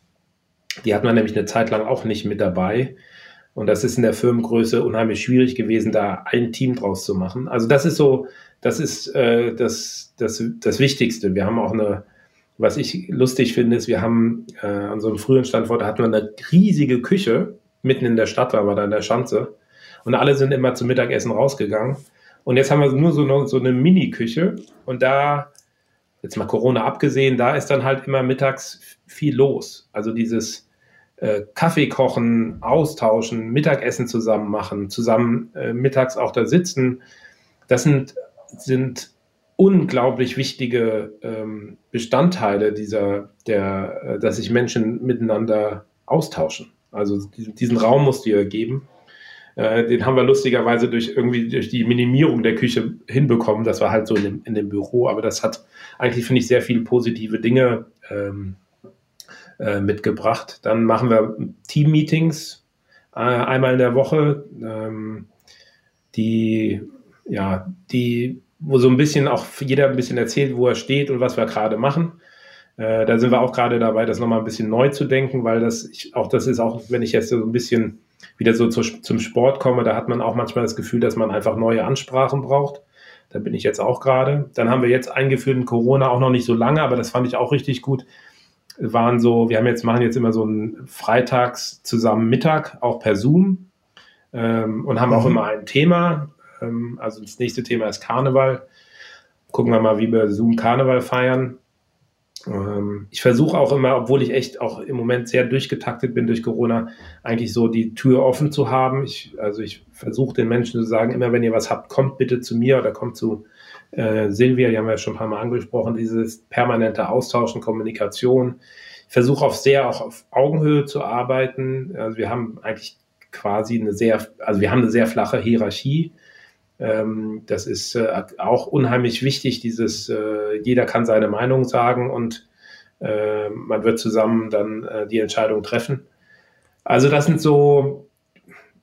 Die hatten wir nämlich eine Zeit lang auch nicht mit dabei. Und das ist in der Firmengröße unheimlich schwierig gewesen, da ein Team draus zu machen. Also das ist so, das ist äh, das, das, das Wichtigste. Wir haben auch eine, was ich lustig finde, ist, wir haben äh, an so einem frühen Standort, da hatten wir eine riesige Küche, mitten in der Stadt war wir da in der Schanze. Und alle sind immer zum Mittagessen rausgegangen. Und jetzt haben wir nur so, so eine Mini-Küche. Und da, jetzt mal Corona abgesehen, da ist dann halt immer mittags viel los. Also dieses äh, Kaffee kochen, austauschen, Mittagessen zusammen machen, zusammen äh, mittags auch da sitzen. Das sind sind unglaublich wichtige ähm, Bestandteile dieser, der, äh, dass sich Menschen miteinander austauschen. Also diesen, Raum musst du ihr geben. Äh, den haben wir lustigerweise durch irgendwie durch die Minimierung der Küche hinbekommen. Das war halt so in dem, in dem Büro, aber das hat eigentlich, finde ich, sehr viele positive Dinge ähm, äh, mitgebracht. Dann machen wir Team-Meetings äh, einmal in der Woche, ähm, die ja, die, wo so ein bisschen auch jeder ein bisschen erzählt, wo er steht und was wir gerade machen. Äh, da sind wir auch gerade dabei, das nochmal ein bisschen neu zu denken, weil das ich, auch das ist auch, wenn ich jetzt so ein bisschen wieder so zu, zum Sport komme, da hat man auch manchmal das Gefühl, dass man einfach neue Ansprachen braucht. Da bin ich jetzt auch gerade. Dann haben wir jetzt eingeführt in Corona auch noch nicht so lange, aber das fand ich auch richtig gut. Waren so, wir haben jetzt, machen jetzt immer so einen Freitags zusammen Mittag, auch per Zoom. Ähm, und haben mhm. auch immer ein Thema. Ähm, also das nächste Thema ist Karneval. Gucken wir mal, wie wir Zoom Karneval feiern. Ähm, ich versuche auch immer, obwohl ich echt auch im Moment sehr durchgetaktet bin durch Corona, eigentlich so die Tür offen zu haben. Ich, also ich versuche den Menschen zu sagen, immer wenn ihr was habt, kommt bitte zu mir oder kommt zu äh, Silvia, die haben wir schon ein paar Mal angesprochen, dieses permanente Austauschen, Kommunikation. Ich versuche auch sehr auch auf Augenhöhe zu arbeiten. Also wir haben eigentlich quasi eine sehr, also wir haben eine sehr flache Hierarchie. Ähm, das ist äh, auch unheimlich wichtig, dieses, äh, jeder kann seine Meinung sagen und äh, man wird zusammen dann äh, die Entscheidung treffen. Also das sind so,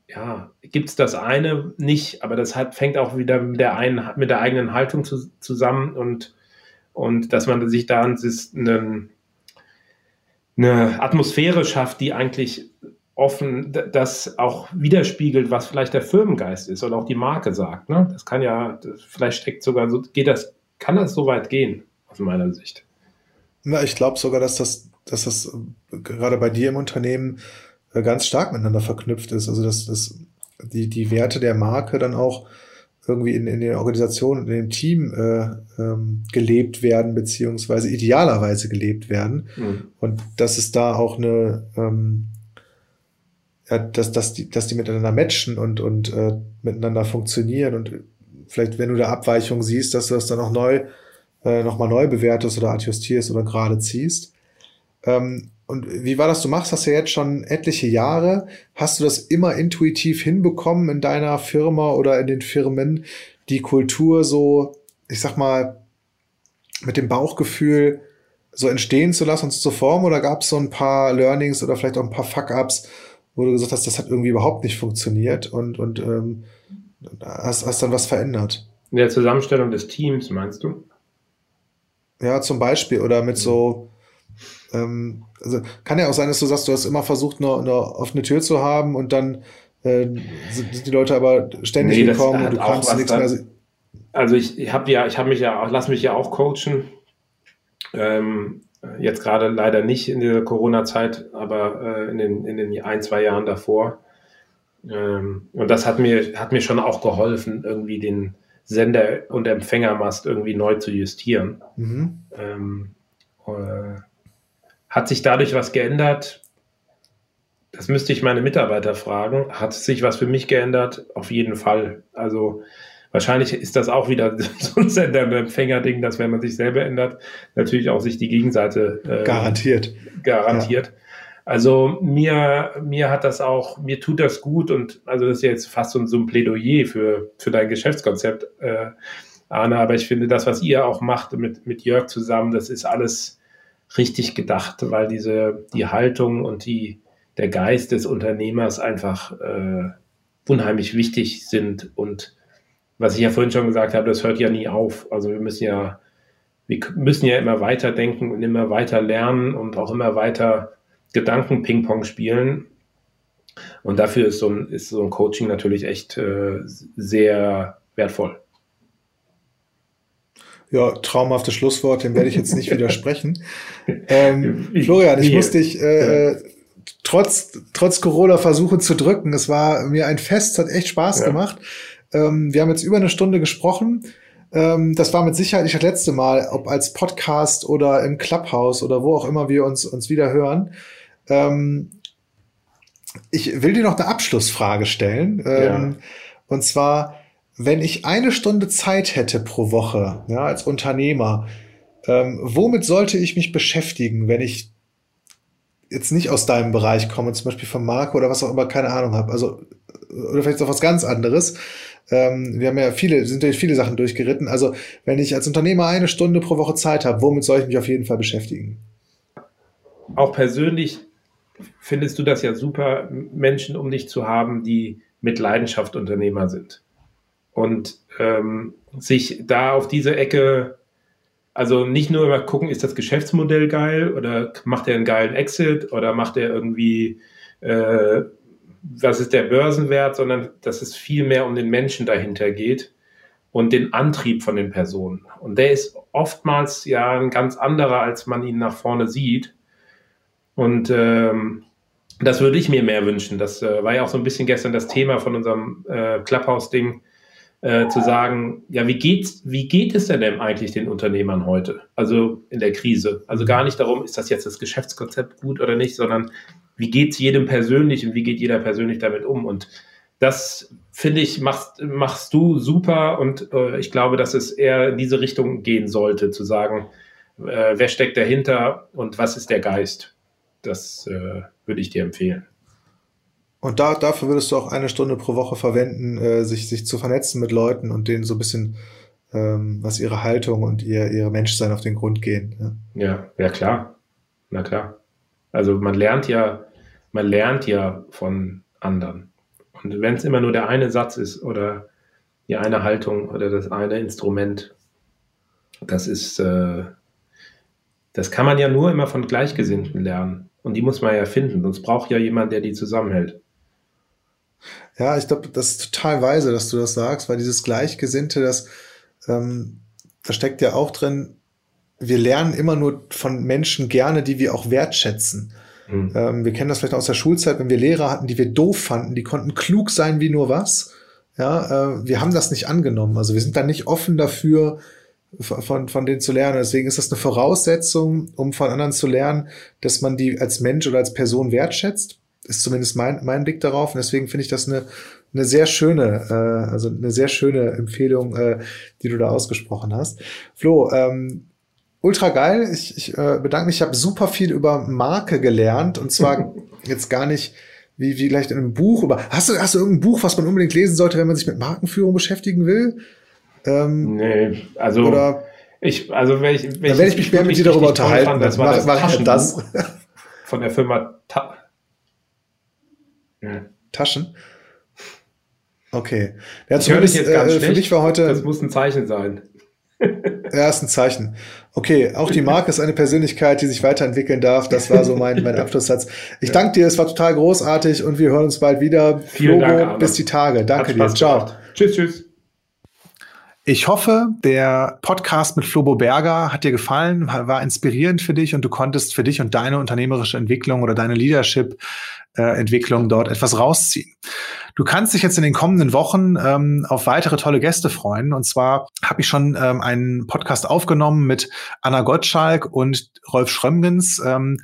ja, gibt es das eine nicht, aber das hat, fängt auch wieder mit der, einen, mit der eigenen Haltung zu, zusammen und, und dass man sich da eine, eine Atmosphäre schafft, die eigentlich offen das auch widerspiegelt, was vielleicht der Firmengeist ist oder auch die Marke sagt. Ne? Das kann ja, das, vielleicht steckt sogar so, geht das, kann das so weit gehen, aus meiner Sicht. Na, ich glaube sogar, dass das, dass das äh, gerade bei dir im Unternehmen äh, ganz stark miteinander verknüpft ist. Also dass, dass die, die Werte der Marke dann auch irgendwie in, in der Organisation und in dem Team äh, ähm, gelebt werden, beziehungsweise idealerweise gelebt werden. Mhm. Und dass es da auch eine ähm, ja, dass, dass, die, dass die miteinander matchen und, und äh, miteinander funktionieren und vielleicht, wenn du da Abweichungen siehst, dass du das dann auch neu, äh, nochmal neu bewertest oder adjustierst oder gerade ziehst. Ähm, und wie war das? Du machst das ja jetzt schon etliche Jahre. Hast du das immer intuitiv hinbekommen in deiner Firma oder in den Firmen, die Kultur so, ich sag mal, mit dem Bauchgefühl so entstehen zu lassen und zu formen? Oder gab es so ein paar Learnings oder vielleicht auch ein paar Fuck-ups, wo du gesagt hast, das hat irgendwie überhaupt nicht funktioniert und, und ähm, hast, hast dann was verändert. In der Zusammenstellung des Teams, meinst du? Ja, zum Beispiel. Oder mit so, ähm, also kann ja auch sein, dass du sagst, du hast immer versucht, eine, eine offene Tür zu haben und dann äh, sind die Leute aber ständig nee, gekommen und du kannst nichts mehr. Also ich, ich habe ja, ich habe mich ja, lass mich ja auch coachen. Ähm, jetzt gerade leider nicht in der Corona-Zeit, aber äh, in, den, in den ein, zwei Jahren davor. Ähm, und das hat mir, hat mir schon auch geholfen, irgendwie den Sender- und Empfängermast irgendwie neu zu justieren. Mhm. Ähm, äh, hat sich dadurch was geändert? Das müsste ich meine Mitarbeiter fragen. Hat sich was für mich geändert? Auf jeden Fall. Also wahrscheinlich ist das auch wieder so ein Sender- und Empfänger-Ding, dass wenn man sich selber ändert, natürlich auch sich die Gegenseite äh, garantiert. Garantiert. Ja. Also mir, mir hat das auch, mir tut das gut und also das ist jetzt fast so ein, so ein Plädoyer für, für dein Geschäftskonzept, äh, Arne, aber ich finde das, was ihr auch macht mit, mit Jörg zusammen, das ist alles richtig gedacht, weil diese, die Haltung und die, der Geist des Unternehmers einfach äh, unheimlich wichtig sind und was ich ja vorhin schon gesagt habe, das hört ja nie auf. Also wir müssen ja, wir müssen ja immer weiter denken und immer weiter lernen und auch immer weiter Gedanken-Ping-Pong spielen. Und dafür ist so ein, ist so ein Coaching natürlich echt äh, sehr wertvoll. Ja, traumhaftes Schlusswort, dem werde ich jetzt nicht widersprechen. Ähm, Florian, ich muss dich äh, trotz, trotz Corona versuchen zu drücken. Es war mir ein Fest, hat echt Spaß ja. gemacht. Ähm, wir haben jetzt über eine Stunde gesprochen. Ähm, das war mit Sicherheit nicht das letzte Mal, ob als Podcast oder im Clubhouse oder wo auch immer wir uns, uns wieder hören. Ähm, ich will dir noch eine Abschlussfrage stellen. Ähm, ja. Und zwar, wenn ich eine Stunde Zeit hätte pro Woche, ja, als Unternehmer, ähm, womit sollte ich mich beschäftigen, wenn ich jetzt nicht aus deinem Bereich komme, zum Beispiel von Marco oder was auch immer, keine Ahnung habe. Also, oder vielleicht auch was ganz anderes. Ähm, wir haben ja viele, sind ja viele Sachen durchgeritten. Also, wenn ich als Unternehmer eine Stunde pro Woche Zeit habe, womit soll ich mich auf jeden Fall beschäftigen? Auch persönlich findest du das ja super, Menschen um dich zu haben, die mit Leidenschaft Unternehmer sind. Und ähm, sich da auf diese Ecke, also nicht nur immer gucken, ist das Geschäftsmodell geil oder macht er einen geilen Exit oder macht er irgendwie, äh, was ist der Börsenwert, sondern dass es viel mehr um den Menschen dahinter geht und den Antrieb von den Personen. Und der ist oftmals ja ein ganz anderer, als man ihn nach vorne sieht. Und ähm, das würde ich mir mehr wünschen. Das äh, war ja auch so ein bisschen gestern das Thema von unserem äh, Clubhouse-Ding, äh, zu sagen, ja, wie geht's, wie geht es denn, denn eigentlich den Unternehmern heute? Also in der Krise. Also gar nicht darum, ist das jetzt das Geschäftskonzept gut oder nicht, sondern wie geht es jedem persönlich und wie geht jeder persönlich damit um? Und das finde ich, machst, machst du super und äh, ich glaube, dass es eher in diese Richtung gehen sollte, zu sagen, äh, wer steckt dahinter und was ist der Geist? Das äh, würde ich dir empfehlen. Und da, dafür würdest du auch eine Stunde pro Woche verwenden, äh, sich, sich zu vernetzen mit Leuten und denen so ein bisschen, ähm, was ihre Haltung und ihr, ihre Menschsein auf den Grund gehen. Ja? ja, ja klar. Na klar. Also man lernt ja, man lernt ja von anderen. Und wenn es immer nur der eine Satz ist oder die eine Haltung oder das eine Instrument, das ist, äh, das kann man ja nur immer von Gleichgesinnten lernen. Und die muss man ja finden, sonst braucht ja jemand, der die zusammenhält. Ja, ich glaube, das ist total weise, dass du das sagst, weil dieses Gleichgesinnte, das, ähm, da steckt ja auch drin, wir lernen immer nur von Menschen gerne, die wir auch wertschätzen. Mhm. Ähm, wir kennen das vielleicht aus der Schulzeit, wenn wir Lehrer hatten, die wir doof fanden, die konnten klug sein wie nur was. Ja, äh, wir haben das nicht angenommen. Also wir sind da nicht offen dafür, von, von denen zu lernen. Deswegen ist das eine Voraussetzung, um von anderen zu lernen, dass man die als Mensch oder als Person wertschätzt. Ist zumindest mein, mein Blick darauf. Und deswegen finde ich das eine, eine sehr schöne, äh, also eine sehr schöne Empfehlung, äh, die du da ausgesprochen hast. Flo, ähm, ultra geil. Ich, ich äh, bedanke mich. Ich habe super viel über Marke gelernt. Und zwar jetzt gar nicht wie, wie vielleicht in einem Buch. Aber hast du, hast du irgendein Buch, was man unbedingt lesen sollte, wenn man sich mit Markenführung beschäftigen will? Ähm, nee, also. Oder, ich, also wenn ich, wenn dann werde ich mich mehr mit dir darüber unterhalten. Fand, das war das mach, mach das. von der Firma Ta ja. Taschen. Okay. Ja, ich höre dich jetzt ganz äh, schlecht. Für mich war heute. Das muss ein Zeichen sein. Ja, ist ein Zeichen. Okay, auch die Marke ist eine Persönlichkeit, die sich weiterentwickeln darf. Das war so mein, mein Abschlusssatz. Ich danke dir, es war total großartig und wir hören uns bald wieder. Vielen Flogo, Dank, bis die Tage. Danke dir. Ciao. Tschüss, tschüss. Ich hoffe, der Podcast mit Flobo Berger hat dir gefallen, war inspirierend für dich und du konntest für dich und deine unternehmerische Entwicklung oder deine Leadership-Entwicklung dort etwas rausziehen. Du kannst dich jetzt in den kommenden Wochen ähm, auf weitere tolle Gäste freuen. Und zwar habe ich schon ähm, einen Podcast aufgenommen mit Anna Gottschalk und Rolf Schrömgens. Ähm,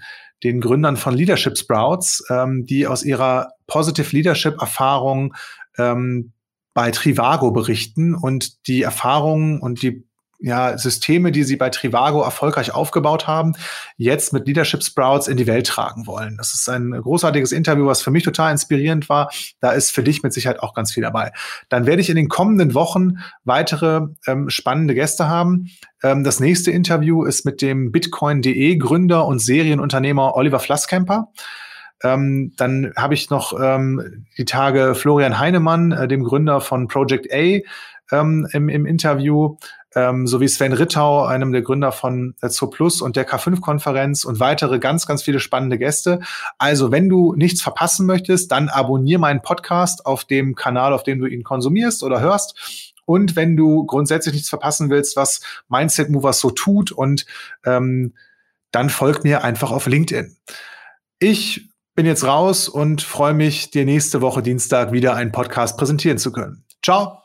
den Gründern von Leadership Sprouts, ähm, die aus ihrer Positive Leadership Erfahrung ähm, bei Trivago berichten und die Erfahrungen und die ja, Systeme, die sie bei Trivago erfolgreich aufgebaut haben, jetzt mit Leadership Sprouts in die Welt tragen wollen. Das ist ein großartiges Interview, was für mich total inspirierend war. Da ist für dich mit Sicherheit auch ganz viel dabei. Dann werde ich in den kommenden Wochen weitere ähm, spannende Gäste haben. Ähm, das nächste Interview ist mit dem Bitcoin.de Gründer und Serienunternehmer Oliver Flasskemper. Ähm, dann habe ich noch ähm, die Tage Florian Heinemann, äh, dem Gründer von Project A, ähm, im, im Interview, ähm, sowie Sven Rittau, einem der Gründer von äh, Zo Plus und der K5-Konferenz und weitere ganz, ganz viele spannende Gäste. Also, wenn du nichts verpassen möchtest, dann abonniere meinen Podcast auf dem Kanal, auf dem du ihn konsumierst oder hörst. Und wenn du grundsätzlich nichts verpassen willst, was Mindset Movers so tut und ähm, dann folg mir einfach auf LinkedIn. Ich bin jetzt raus und freue mich, dir nächste Woche Dienstag wieder einen Podcast präsentieren zu können. Ciao!